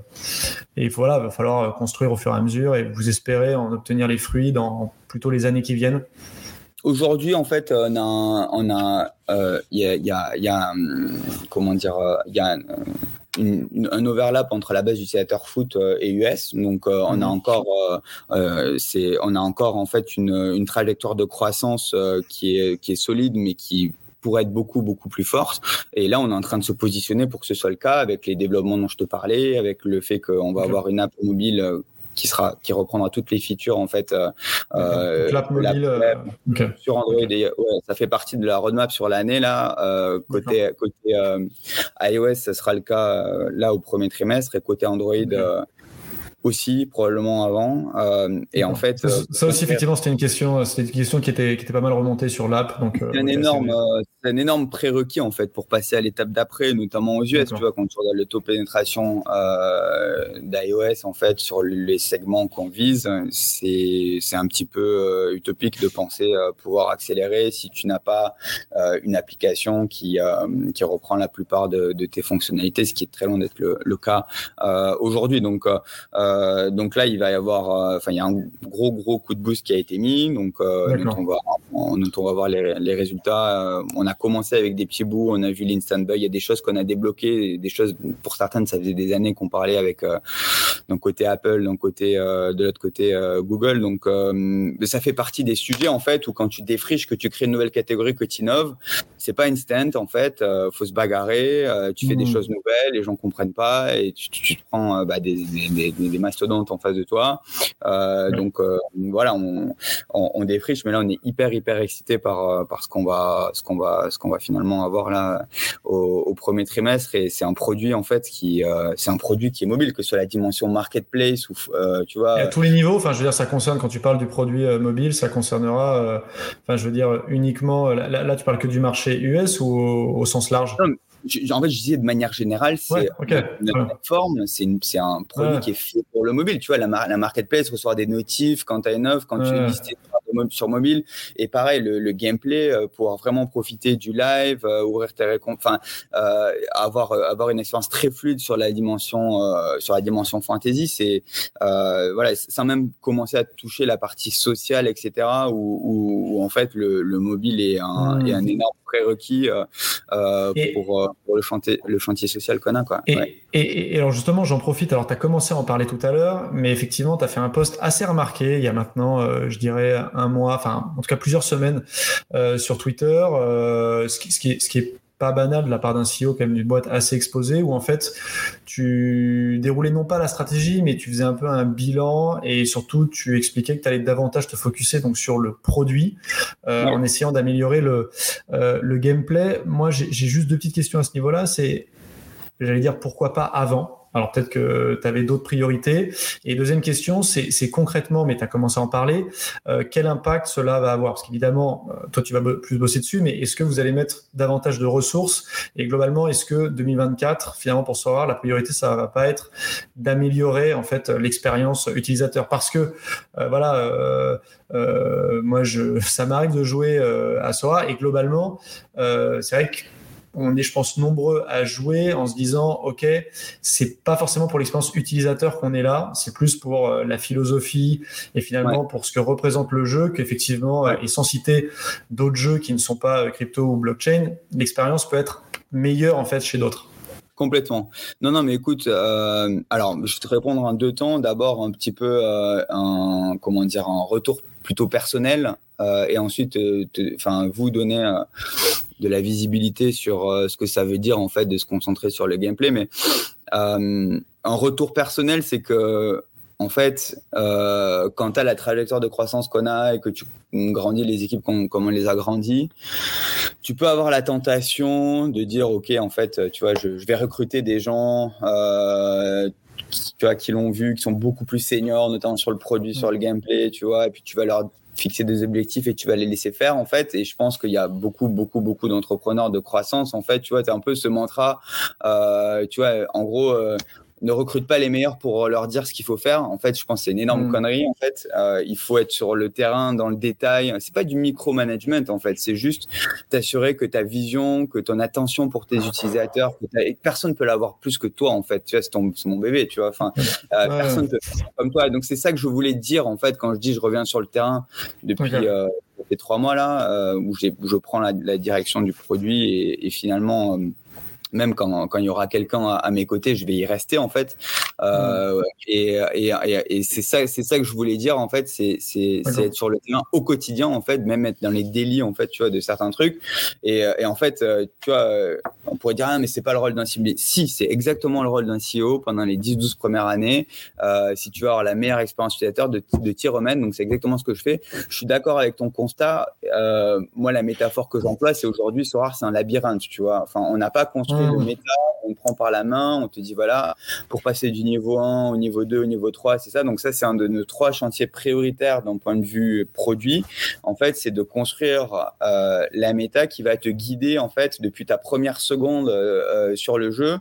et voilà, il va falloir construire au fur et à mesure et vous espérez en obtenir les fruits dans plutôt les années qui viennent Aujourd'hui, en fait, on a, on a, y a, y a, y a, comment dire, il y a une, un overlap entre la base d'utilisateurs foot et US. Donc, euh, on a encore, euh, c'est, on a encore en fait une, une trajectoire de croissance qui est, qui est solide, mais qui pourrait être beaucoup beaucoup plus forte. Et là, on est en train de se positionner pour que ce soit le cas avec les développements dont je te parlais, avec le fait qu'on va avoir une app mobile qui sera qui reprendra toutes les features en fait euh, euh l'app mobile euh, okay. sur Android et, ouais, ça fait partie de la roadmap sur l'année là. Euh, côté côté euh, iOS ça sera le cas là au premier trimestre. Et côté Android aussi probablement avant euh, et en fait ça, ça aussi effectivement c'était une question c'était une question qui était qui était pas mal remontée sur l'app donc c'est un énorme euh, c'est un énorme prérequis en fait pour passer à l'étape d'après notamment aux US tu vois quand tu regardes le taux de pénétration euh, d'iOS en fait sur les segments qu'on vise c'est c'est un petit peu utopique de penser pouvoir accélérer si tu n'as pas une application qui qui reprend la plupart de, de, tes fonctionnalités ce qui est très loin d'être le, le, cas aujourd'hui. Donc euh, donc là, il va y avoir, euh, enfin, il y a un gros gros coup de boost qui a été mis, donc euh, on va, on va voir les, les résultats. on a commencé avec des petits bouts, on a vu l'instant bug, il y a des choses qu'on a débloquées, des choses pour certaines, ça faisait des années qu'on parlait avec d'un côté Apple, d'un côté de l'autre côté Google. Donc ça fait partie des sujets en fait où quand tu défriches, que tu crées une nouvelle catégorie, que tu innoves, c'est pas instant en fait. faut se bagarrer, tu fais mmh. des choses nouvelles, les gens comprennent pas et tu, tu, tu te prends bah, des, des, des, des mastodontes en face de toi. Euh, donc euh, voilà, on, on, on, défriche, mais là on est hyper hyper excité par euh, par ce qu'on va ce qu'on va ce qu'on va finalement avoir là au, au premier trimestre et c'est un produit en fait qui c'est un produit qui est mobile que ce soit la dimension marketplace ou tu vois. Et à tous les niveaux, enfin je veux dire ça concerne quand tu parles du produit mobile, ça concernera enfin je veux dire uniquement là, là, tu parles que du marché US ou au, au sens large? Non, en fait, je disais de manière générale, c'est ouais, okay. une plateforme, c'est un produit ouais. qui est fait pour le mobile. Tu vois, la, la marketplace reçoit des notifs quand tu as une offre, quand tu es listé sur mobile. Et pareil, le, le gameplay, euh, pouvoir vraiment profiter du live, euh, ouvrir tes enfin, euh, avoir, euh, avoir une expérience très fluide sur la dimension, euh, sur la dimension fantasy, c'est, euh, voilà, sans même commencer à toucher la partie sociale, etc., où, où, où en fait, le, le, mobile est un, mmh. est un énorme prérequis pour, pour, le, chantier, le chantier social qu'on a, quoi. Et, ouais. et, et, alors, justement, j'en profite. Alors, tu as commencé à en parler tout à l'heure, mais effectivement, tu as fait un post assez remarqué il y a maintenant, je dirais, un mois, enfin en tout cas plusieurs semaines euh, sur Twitter, euh, ce, qui, ce, qui est, ce qui est pas banal de la part d'un CEO quand même d'une boîte assez exposée où en fait tu déroulais non pas la stratégie mais tu faisais un peu un bilan et surtout tu expliquais que tu allais davantage te focuser donc sur le produit euh, ouais. en essayant d'améliorer le, euh, le gameplay. Moi j'ai juste deux petites questions à ce niveau-là, c'est j'allais dire pourquoi pas avant? Alors peut-être que tu avais d'autres priorités. Et deuxième question, c'est concrètement, mais tu as commencé à en parler, euh, quel impact cela va avoir? Parce qu'évidemment, euh, toi tu vas plus bosser dessus, mais est-ce que vous allez mettre davantage de ressources? Et globalement, est-ce que 2024, finalement pour savoir, la priorité, ça va pas être d'améliorer en fait l'expérience utilisateur? Parce que euh, voilà, moi je, (laughs) ça m'arrive de jouer à Sora et globalement, c'est vrai que on est, je pense, nombreux à jouer en se disant, OK, c'est pas forcément pour l'expérience utilisateur qu'on est là, c'est plus pour euh, la philosophie et finalement pour ce que représente le jeu qu'effectivement, euh, et sans citer d'autres jeux qui ne sont pas euh, crypto ou blockchain, l'expérience peut être meilleure en fait chez d'autres. Complètement. Non, non, mais écoute, alors je vais te répondre en deux temps. D'abord, un petit peu un, comment dire, un retour plutôt personnel, et ensuite, enfin, vous donner de la visibilité sur euh, ce que ça veut dire en fait de se concentrer sur le gameplay. Mais euh, un retour personnel, c'est que en fait, euh, quand tu as la trajectoire de croissance qu'on a et que tu grandis les équipes comme, on les a grandis, tu peux avoir la tentation de dire, OK, en fait, tu vois, je, vais recruter des gens qui, tu vois, qui l'ont vu, qui sont beaucoup plus seniors, notamment sur le produit, sur le gameplay, tu vois, et puis tu vas leur fixer des objectifs et tu vas les laisser faire en fait. Et je pense qu'il y a beaucoup beaucoup beaucoup d'entrepreneurs de croissance en fait. Tu vois tu un peu ce mantra euh, tu vois en gros euh, ne recrute pas les meilleurs pour leur dire ce qu'il faut faire. En fait, je pense que c'est une énorme mm. connerie. En fait, euh, il faut être sur le terrain, dans le détail. C'est pas du micromanagement. En fait, c'est juste t'assurer que ta vision, que ton attention pour tes utilisateurs, que personne peut l'avoir plus que toi. En fait, tu vois, c'est mon bébé. Tu vois, enfin, euh, personne peut comme toi. Donc c'est ça que je voulais dire en fait quand je dis je reviens sur le terrain depuis. Euh, trois mois là euh, où, où, je prends la, la, direction du produit et, et finalement même quand, quand il y aura quelqu'un à, mes côtés, je vais y rester en fait. Euh, mm. et, et, et, c'est ça, c'est ça que je voulais dire en fait, c'est être sur le terrain au quotidien en fait, même être dans les délits en fait, tu vois, de certains trucs. Et, et en fait, euh, tu vois, euh, on pourrait dire ah mais c'est pas le rôle d'un CEO. Si, c'est exactement le rôle d'un CEO pendant les 10-12 premières années. Euh, si tu veux avoir la meilleure expérience utilisateur, de, de t'y remettre. Donc c'est exactement ce que je fais. Je suis d'accord avec ton constat. Euh, moi, la métaphore que j'emploie, c'est aujourd'hui, Sorar, c'est un labyrinthe, tu vois. Enfin, on n'a pas construit le mmh. méta, on prend par la main, on te dit voilà, pour passer du niveau 1 au niveau 2 au niveau 3, c'est ça. Donc ça, c'est un de nos trois chantiers prioritaires d'un point de vue produit. En fait, c'est de construire euh, la méta qui va te guider en fait depuis ta première seconde euh, euh, sur le jeu,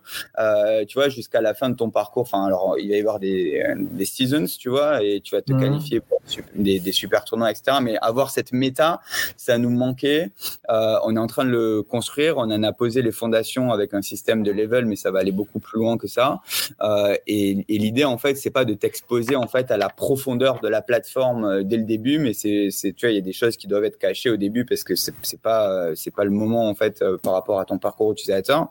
tu vois, jusqu'à la fin de ton parcours. Enfin, alors il va y avoir des, des seasons, tu vois, et tu vas te mmh. qualifier pour des, des, super tournois, etc. Mais avoir cette méta, ça nous manquait. on est en train de le construire. On en a posé les fondations avec un système de level, mais ça va aller beaucoup plus loin que ça. Euh, et, l'idée, en fait, c'est pas de t'exposer en fait à la profondeur de la plateforme euh, dès le début, mais c'est, tu vois, il y a des choses qui doivent être cachées au début parce que c'est, c'est pas, c'est pas le moment en fait euh, par rapport à ton parcours utilisateur.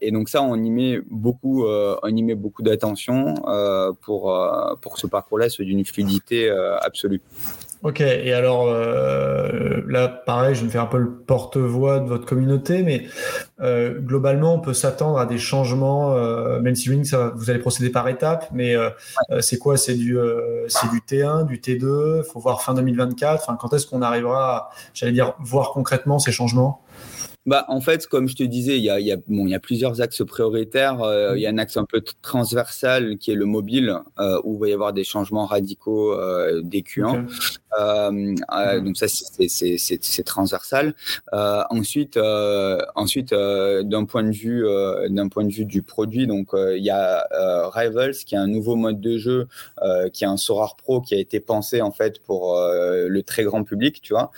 et donc ça, on y met beaucoup, on y met beaucoup d'attention pour pour que ce parcours-là soit d'une fluidité absolue. Ok, et alors euh, là, pareil, je me faire un peu le porte-voix de votre communauté, mais euh, globalement, on peut s'attendre à des changements, euh, même si ça, vous allez procéder par étapes, mais c'est quoi? C'est du, c'est du T1, du T2 Il faut voir fin 2024. Enfin, quand est-ce qu'on arrivera, j'allais dire, voir concrètement ces changements? Bah, en fait, comme je te disais, il y a, y a, bon, il y a plusieurs axes prioritaires. Euh, il y a un axe un peu transversal qui est le mobile, euh, où il va y avoir des changements radicaux euh, des Q1. Euh, euh, donc ça, c'est transversal. ensuite, ensuite d'un point de vue, d'un point de vue du produit, donc il y a Rivals, qui est un nouveau mode de jeu, qui est un Sorar Pro qui a été pensé en fait pour le très grand public, tu vois.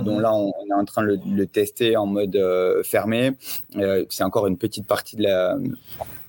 Donc là, on, on, est en train de le, le tester en mode euh, fermé. Euh, c'est encore une petite partie de la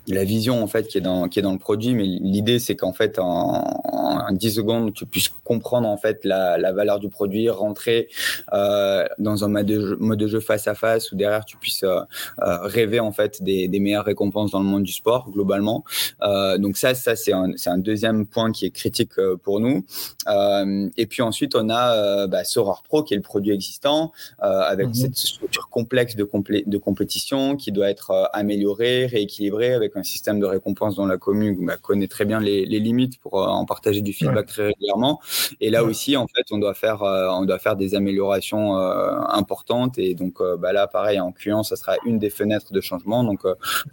la vision en fait qui est dans qui est dans le produit mais l'idée c'est qu'en fait en, en, 10 secondes tu puisses comprendre en fait la, la valeur du produit rentrer euh, dans un mode de, jeu, mode de, jeu, face à face où derrière tu puisses euh, euh, rêver en fait des, des, meilleures récompenses dans le monde du sport globalement euh, donc ça ça c'est un, un deuxième point qui est critique euh, pour nous euh, et puis ensuite on a bah, Soror Pro qui est le produit existant avec mhm. cette structure complexe de, complé de compétition qui doit être améliorée rééquilibrée avec avec un système de récompense dont la commune bah, connaît très bien les, limites pour en partager du feedback très régulièrement. Et là aussi, en fait, on doit faire, on doit faire des améliorations importantes. Et donc, bah, là, pareil, en Q1, ça sera une des fenêtres de changement. Donc,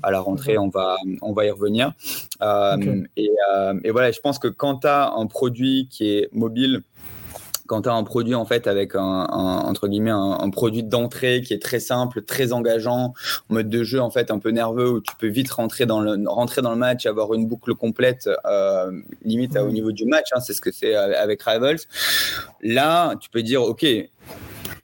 à la rentrée, on va, on va y revenir. Et, et, voilà, je pense que quand tu as un produit qui est mobile, quand tu as un produit en fait avec un, entre guillemets un, produit d'entrée qui est très simple, très engageant, en mode de jeu en fait un peu nerveux où tu peux vite rentrer dans le rentrer dans le match, avoir une boucle complète euh, limite au niveau du match, hein, c'est ce que c'est euh, avec Rivals. Là, tu peux dire ok,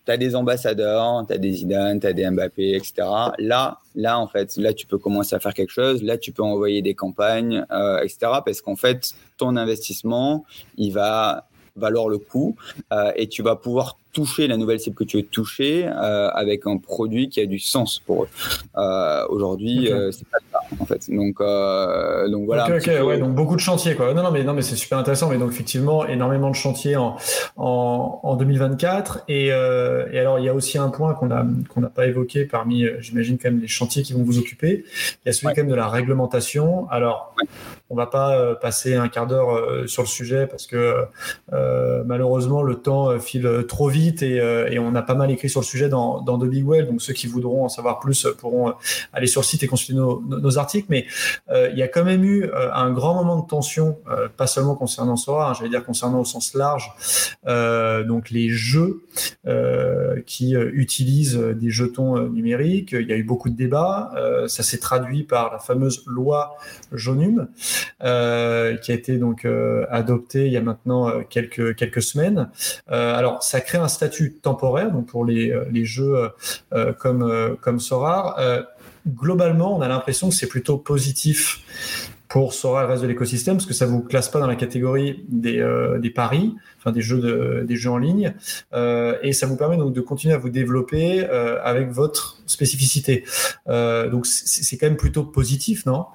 tu as des ambassadeurs, tu as des Zidane, tu as des Mbappé, etc. Là, là, en fait, là, tu peux commencer à faire quelque chose. Là, tu peux envoyer des campagnes, euh, etc. Parce qu'en fait, ton investissement, il va valoir le coup euh, et tu vas pouvoir toucher la nouvelle cible que tu veux toucher euh, avec un produit qui a du sens pour eux. Euh, aujourd'hui, c'est pas cas en fait. Donc, donc voilà. Ok, ok, ouais, donc beaucoup de chantiers quoi. Non, non, mais non, mais c'est super intéressant. Mais donc effectivement, énormément de chantiers en, en, en 2024. Et, et, alors, il y a aussi un point qu'on a qu'on n'a pas évoqué parmi, j'imagine quand même les chantiers qui vont vous occuper. Il y a celui quand même de la réglementation. Alors, on va pas passer un quart d'heure sur le sujet parce que euh, malheureusement, le temps file trop vite et, euh, et, on a pas mal écrit sur le sujet dans, The Big Well. Donc, ceux qui voudront en savoir plus pourront aller sur le site et consulter nos, articles. Mais euh, il y a quand même eu un grand moment de tension, pas seulement concernant Sora, hein, j'allais dire concernant au sens large, donc les jeux qui utilisent des jetons numériques. Il y a eu beaucoup de débats. ça s'est traduit par la fameuse loi Jonum, qui a été donc adoptée il y a maintenant quelques quelques, semaines. Euh, alors, ça crée un statut temporaire pour les, euh, jeux euh, comme, comme Sora. globalement, on a l'impression que c'est plutôt positif pour Sora le reste de l'écosystème, parce que ça vous classe pas dans la catégorie des, paris, enfin des jeux, de, jeux en ligne, et ça vous permet donc de continuer à vous développer avec votre spécificité. donc c'est quand même plutôt positif, non?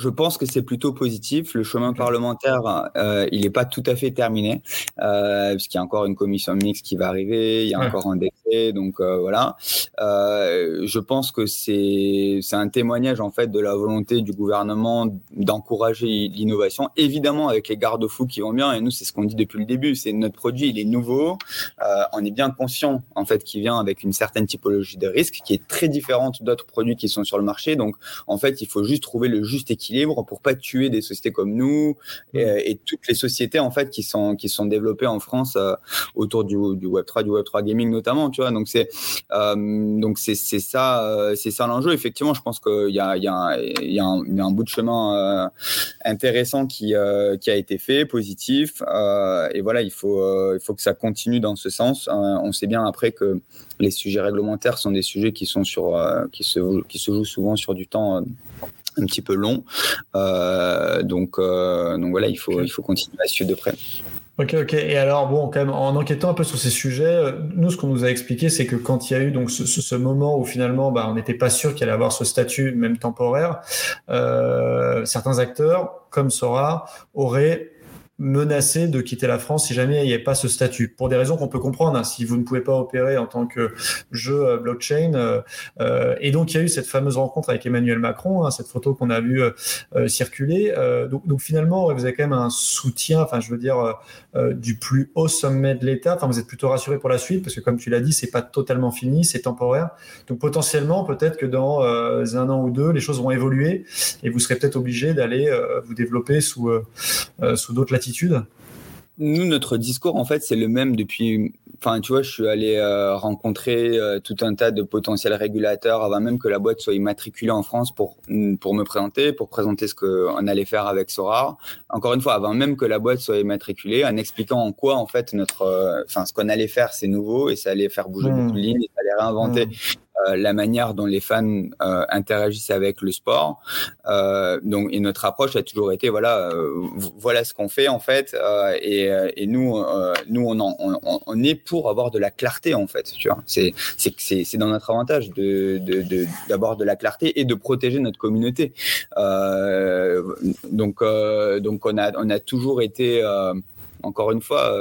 Je pense que c'est plutôt positif. Le chemin parlementaire, euh, il n'est pas tout à fait terminé, euh, puisqu'il y a encore une commission mixte qui va arriver, il y a encore un décret, donc euh, voilà. Euh, je pense que c'est un témoignage en fait de la volonté du gouvernement d'encourager l'innovation, évidemment avec les garde-fous qui vont bien. Et nous, c'est ce qu'on dit depuis le début, c'est notre produit, il est nouveau, euh, on est bien conscient en fait qu'il vient avec une certaine typologie de risque qui est très différente d'autres produits qui sont sur le marché. Donc en fait, il faut juste trouver le juste équilibre libre pour pas tuer des sociétés comme nous mm. et, toutes les sociétés en fait qui sont qui sont développées en France euh, autour du, du, Web 3, du Web 3 gaming notamment, tu vois. Donc c'est euh, donc c'est c'est ça euh, c'est ça l'enjeu. Effectivement, je pense qu'il y a il y a il y, a un, y a un bout de chemin intéressant qui qui a été fait, positif. et voilà, il faut il faut que ça continue dans ce sens. on sait bien après que les sujets réglementaires sont des sujets qui sont sur qui se qui se jouent souvent sur du temps un petit peu long. Euh, donc, euh, donc voilà, il faut, il faut continuer à suivre de près. Ok, ok. Et alors, bon, quand même, en enquêtant un peu sur ces sujets, euh, nous, ce qu'on nous a expliqué, c'est que quand il y a eu donc ce, ce, moment où finalement, bah, on n'était pas sûr qu'il allait avoir ce statut, même temporaire, euh, certains acteurs, comme Sora, auraient menacé de quitter la France si jamais il n'y avait pas ce statut. Pour des raisons qu'on peut comprendre, hein, si vous ne pouvez pas opérer en tant que jeu euh, blockchain. Euh, euh, et donc, il y a eu cette fameuse rencontre avec Emmanuel Macron, hein, cette photo qu'on a vu euh, circuler. Donc, donc, finalement, vous avez quand même un soutien, enfin, je veux dire, du plus haut sommet de l'État. Enfin, vous êtes plutôt rassuré pour la suite, parce que comme tu l'as dit, c'est pas totalement fini, c'est temporaire. Donc, potentiellement, peut-être que dans un an ou deux, les choses vont évoluer et vous serez peut-être obligé d'aller vous développer sous, sous d'autres latitudes nous, notre discours, en fait, c'est le même depuis. Enfin, tu vois, je suis allé euh, rencontrer euh, tout un tas de potentiels régulateurs avant même que la boîte soit immatriculée en France pour, pour me présenter, pour présenter ce qu'on allait faire avec Sora. Encore une fois, avant même que la boîte soit immatriculée, en expliquant en quoi, en fait, notre. Euh, ce qu'on allait faire, c'est nouveau et ça allait faire bouger beaucoup de mmh. lignes, ça allait réinventer. Mmh. Euh, la manière dont les fans euh, interagissent avec le sport. Euh, donc, et notre approche a toujours été voilà, voilà ce qu'on fait en fait, et, et, nous, nous on, on, est pour avoir de la clarté en fait. Tu vois, c'est c'est dans notre avantage de d'avoir de, de, la clarté et de protéger notre communauté. donc donc on a on a toujours été encore une fois,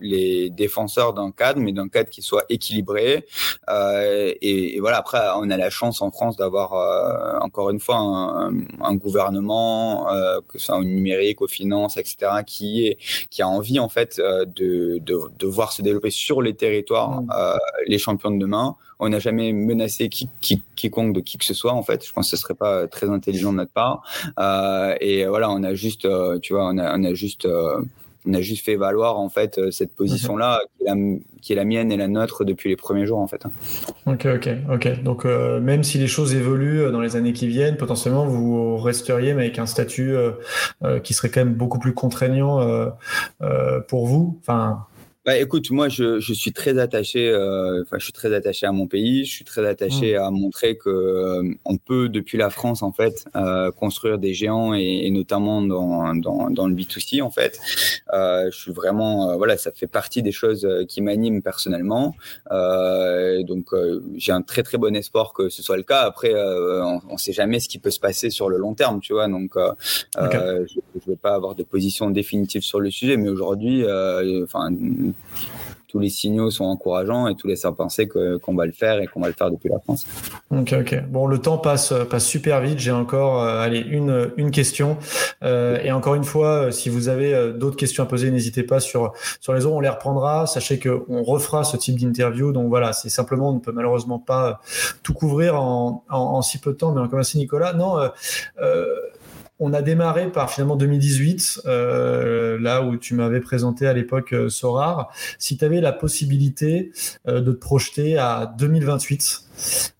les défenseurs d'un cadre, mais d'un cadre qui soit équilibré. Et, et, voilà, après, on a la chance en France d'avoir encore une fois un, un gouvernement, que ce soit au numérique, aux finances, etc., qui est qui a envie en fait de, de, de voir se développer sur les territoires mmh. les champions de demain on n'a jamais menacé qui, quiconque de qui que ce soit en fait. Je pense que ce serait pas très intelligent de notre part. Euh, et voilà, on a juste, euh, tu vois, on a, on a juste euh, on a juste fait valoir en fait cette position là qui, est la, mienne et la nôtre depuis les premiers jours en fait. Ok ok ok. Donc même si les choses évoluent dans les années qui viennent potentiellement vous resteriez mais avec un statut qui serait quand même beaucoup plus contraignant pour vous. Enfin bah, écoute, moi, je, je suis très attaché. Euh, enfin, je suis très attaché à mon pays. Je suis très attaché mmh. à montrer que euh, on peut, depuis la France, en fait, euh, construire des géants et, et notamment dans, dans, dans, le B2C, en fait. Euh, je suis vraiment, voilà, ça fait partie des choses qui m'animent personnellement. donc, j'ai un très très bon espoir que ce soit le cas. Après, on, ne sait jamais ce qui peut se passer sur le long terme, tu vois. Donc, je, ne vais pas avoir de position définitive sur le sujet, mais aujourd'hui, enfin tous les signaux sont encourageants et tous laissent à penser qu'on va le faire et qu'on va le faire depuis la France. Ok, ok. Bon, le temps passe, passe super vite. J'ai encore euh, allez, une, une question. Euh, et encore une fois, euh, si vous avez d'autres questions à poser, n'hésitez pas sur, sur les autres. On les reprendra. Sachez qu'on refera ce type d'interview. Donc voilà, c'est simplement, on ne peut malheureusement pas tout couvrir en, en, si peu de temps. Mais comme merci Nicolas, non. Euh, on a démarré par finalement 2018, euh, là où tu m'avais présenté à l'époque euh, Sorar. Si tu avais la possibilité euh, de te projeter à 2028,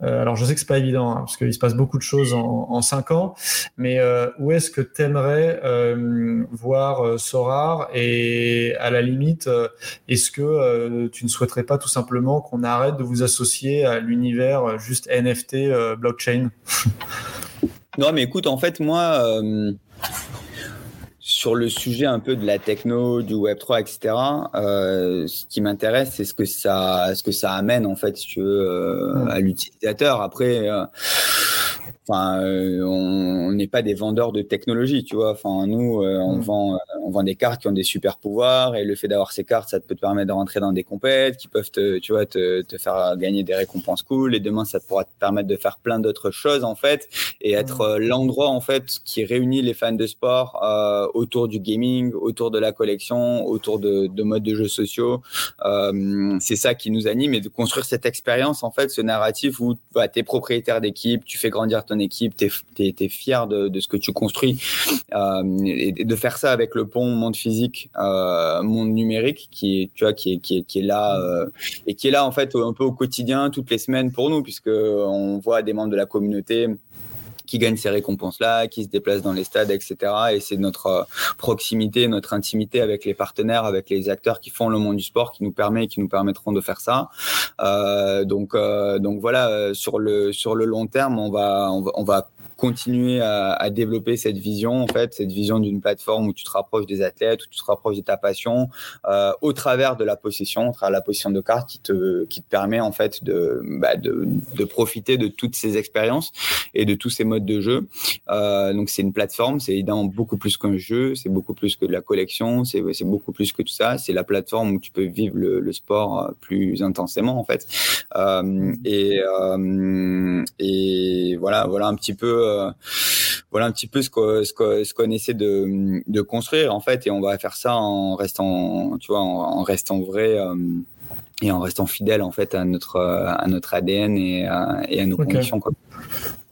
alors je sais que c'est pas évident hein, parce qu'il se passe beaucoup de choses en, cinq ans, mais où est-ce que tu aimerais voir Sorar et à la limite, est-ce que tu ne souhaiterais pas tout simplement qu'on arrête de vous associer à l'univers juste NFT blockchain? Non, mais écoute, en fait, moi, euh, sur le sujet un peu de la techno, du Web 3, etc. Euh, ce qui m'intéresse, c'est ce que ça, ce que ça amène en fait, si tu veux, euh, à l'utilisateur. Après, Enfin, on n'est pas des vendeurs de technologie, tu vois. Enfin, nous, on, vend, on vend des cartes qui ont des super pouvoirs et le fait d'avoir ces cartes, ça peut te permettre de rentrer dans des compètes qui peuvent te, tu vois, te, te faire gagner des récompenses cool. Et demain, ça pourra te permettre de faire plein d'autres choses, en fait, et être mm. l'endroit, en fait, qui réunit les fans de sport euh, autour du gaming, autour de la collection, autour de, de modes de jeux sociaux. Euh, c'est ça qui nous anime et de construire cette expérience, en fait, ce narratif où bah, tu es propriétaire d'équipe, tu fais grandir ton équipe, tu es, fier de, ce que tu construis. Euh, et de faire ça avec le monde physique, euh, monde numérique, qui est, tu vois, qui est, qui est, là, euh, et qui est là, en fait, un peu au quotidien, toutes les semaines pour nous, puisque on voit des membres de la communauté qui gagnent ces récompenses-là, qui se déplacent dans les stades, etc. Et c'est notre proximité, notre intimité avec les partenaires, avec les acteurs qui font le monde du sport qui nous permet, qui nous permettront de faire ça. donc, donc voilà, sur le sur le long terme, on va, on va continuer à, à, développer cette vision, en fait, cette vision d'une plateforme où tu te rapproches des athlètes, où tu te rapproches de ta passion, euh, au travers de la possession, au travers de la possession de cartes qui te, qui te permet, en fait, de, bah, de, de profiter de toutes ces expériences et de tous ces modes de jeu. Euh, donc, c'est une plateforme, c'est évidemment beaucoup plus qu'un jeu, c'est beaucoup plus que de la collection, c'est beaucoup plus que tout ça. C'est la plateforme où tu peux vivre le, le sport euh, plus intensément, en fait. Euh, et, euh, et voilà, voilà un petit peu euh, voilà un petit peu ce qu'on ce essaie de, de, construire en fait et on va faire ça en restant tu vois en, restant vrai euh, et en restant fidèle en fait à notre à notre ADN et à, et à nos conditions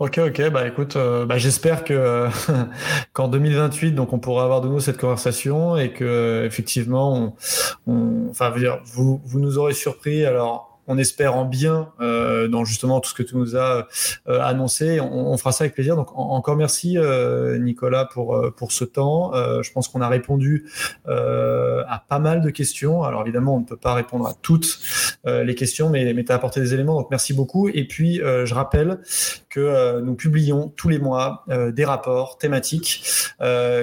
Ok, ok, bah écoute, euh, bah, j'espère que (laughs) qu'en 2028, donc on pourra avoir de nouveau cette conversation et que effectivement, on, enfin, vous, vous nous aurez surpris. Alors, on espère en bien euh, dans justement tout ce que tu nous as euh, annoncé. On, fera ça avec plaisir. Donc encore merci euh, Nicolas pour pour ce temps. je pense qu'on a répondu à pas mal de questions. Alors évidemment, on ne peut pas répondre à toutes les questions, mais, mais tu as apporté des éléments. Donc merci beaucoup. Et puis je rappelle que nous publions tous les mois des rapports thématiques.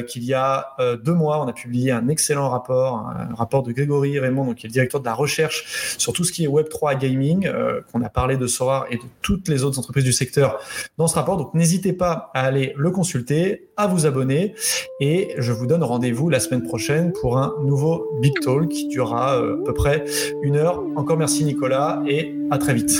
Qu'il y a deux mois, on a publié un excellent rapport, un rapport de Grégory Raymond, donc qui est le directeur de la recherche sur tout ce qui est Web 3 gaming, qu'on a parlé de Sorar et de toutes les autres entreprises du secteur dans ce rapport. Donc n'hésitez pas à aller le consulter, à vous abonner et je vous donne rendez-vous la semaine prochaine pour un nouveau Big Talk qui durera à peu près une heure. Encore merci Nicolas et à très vite.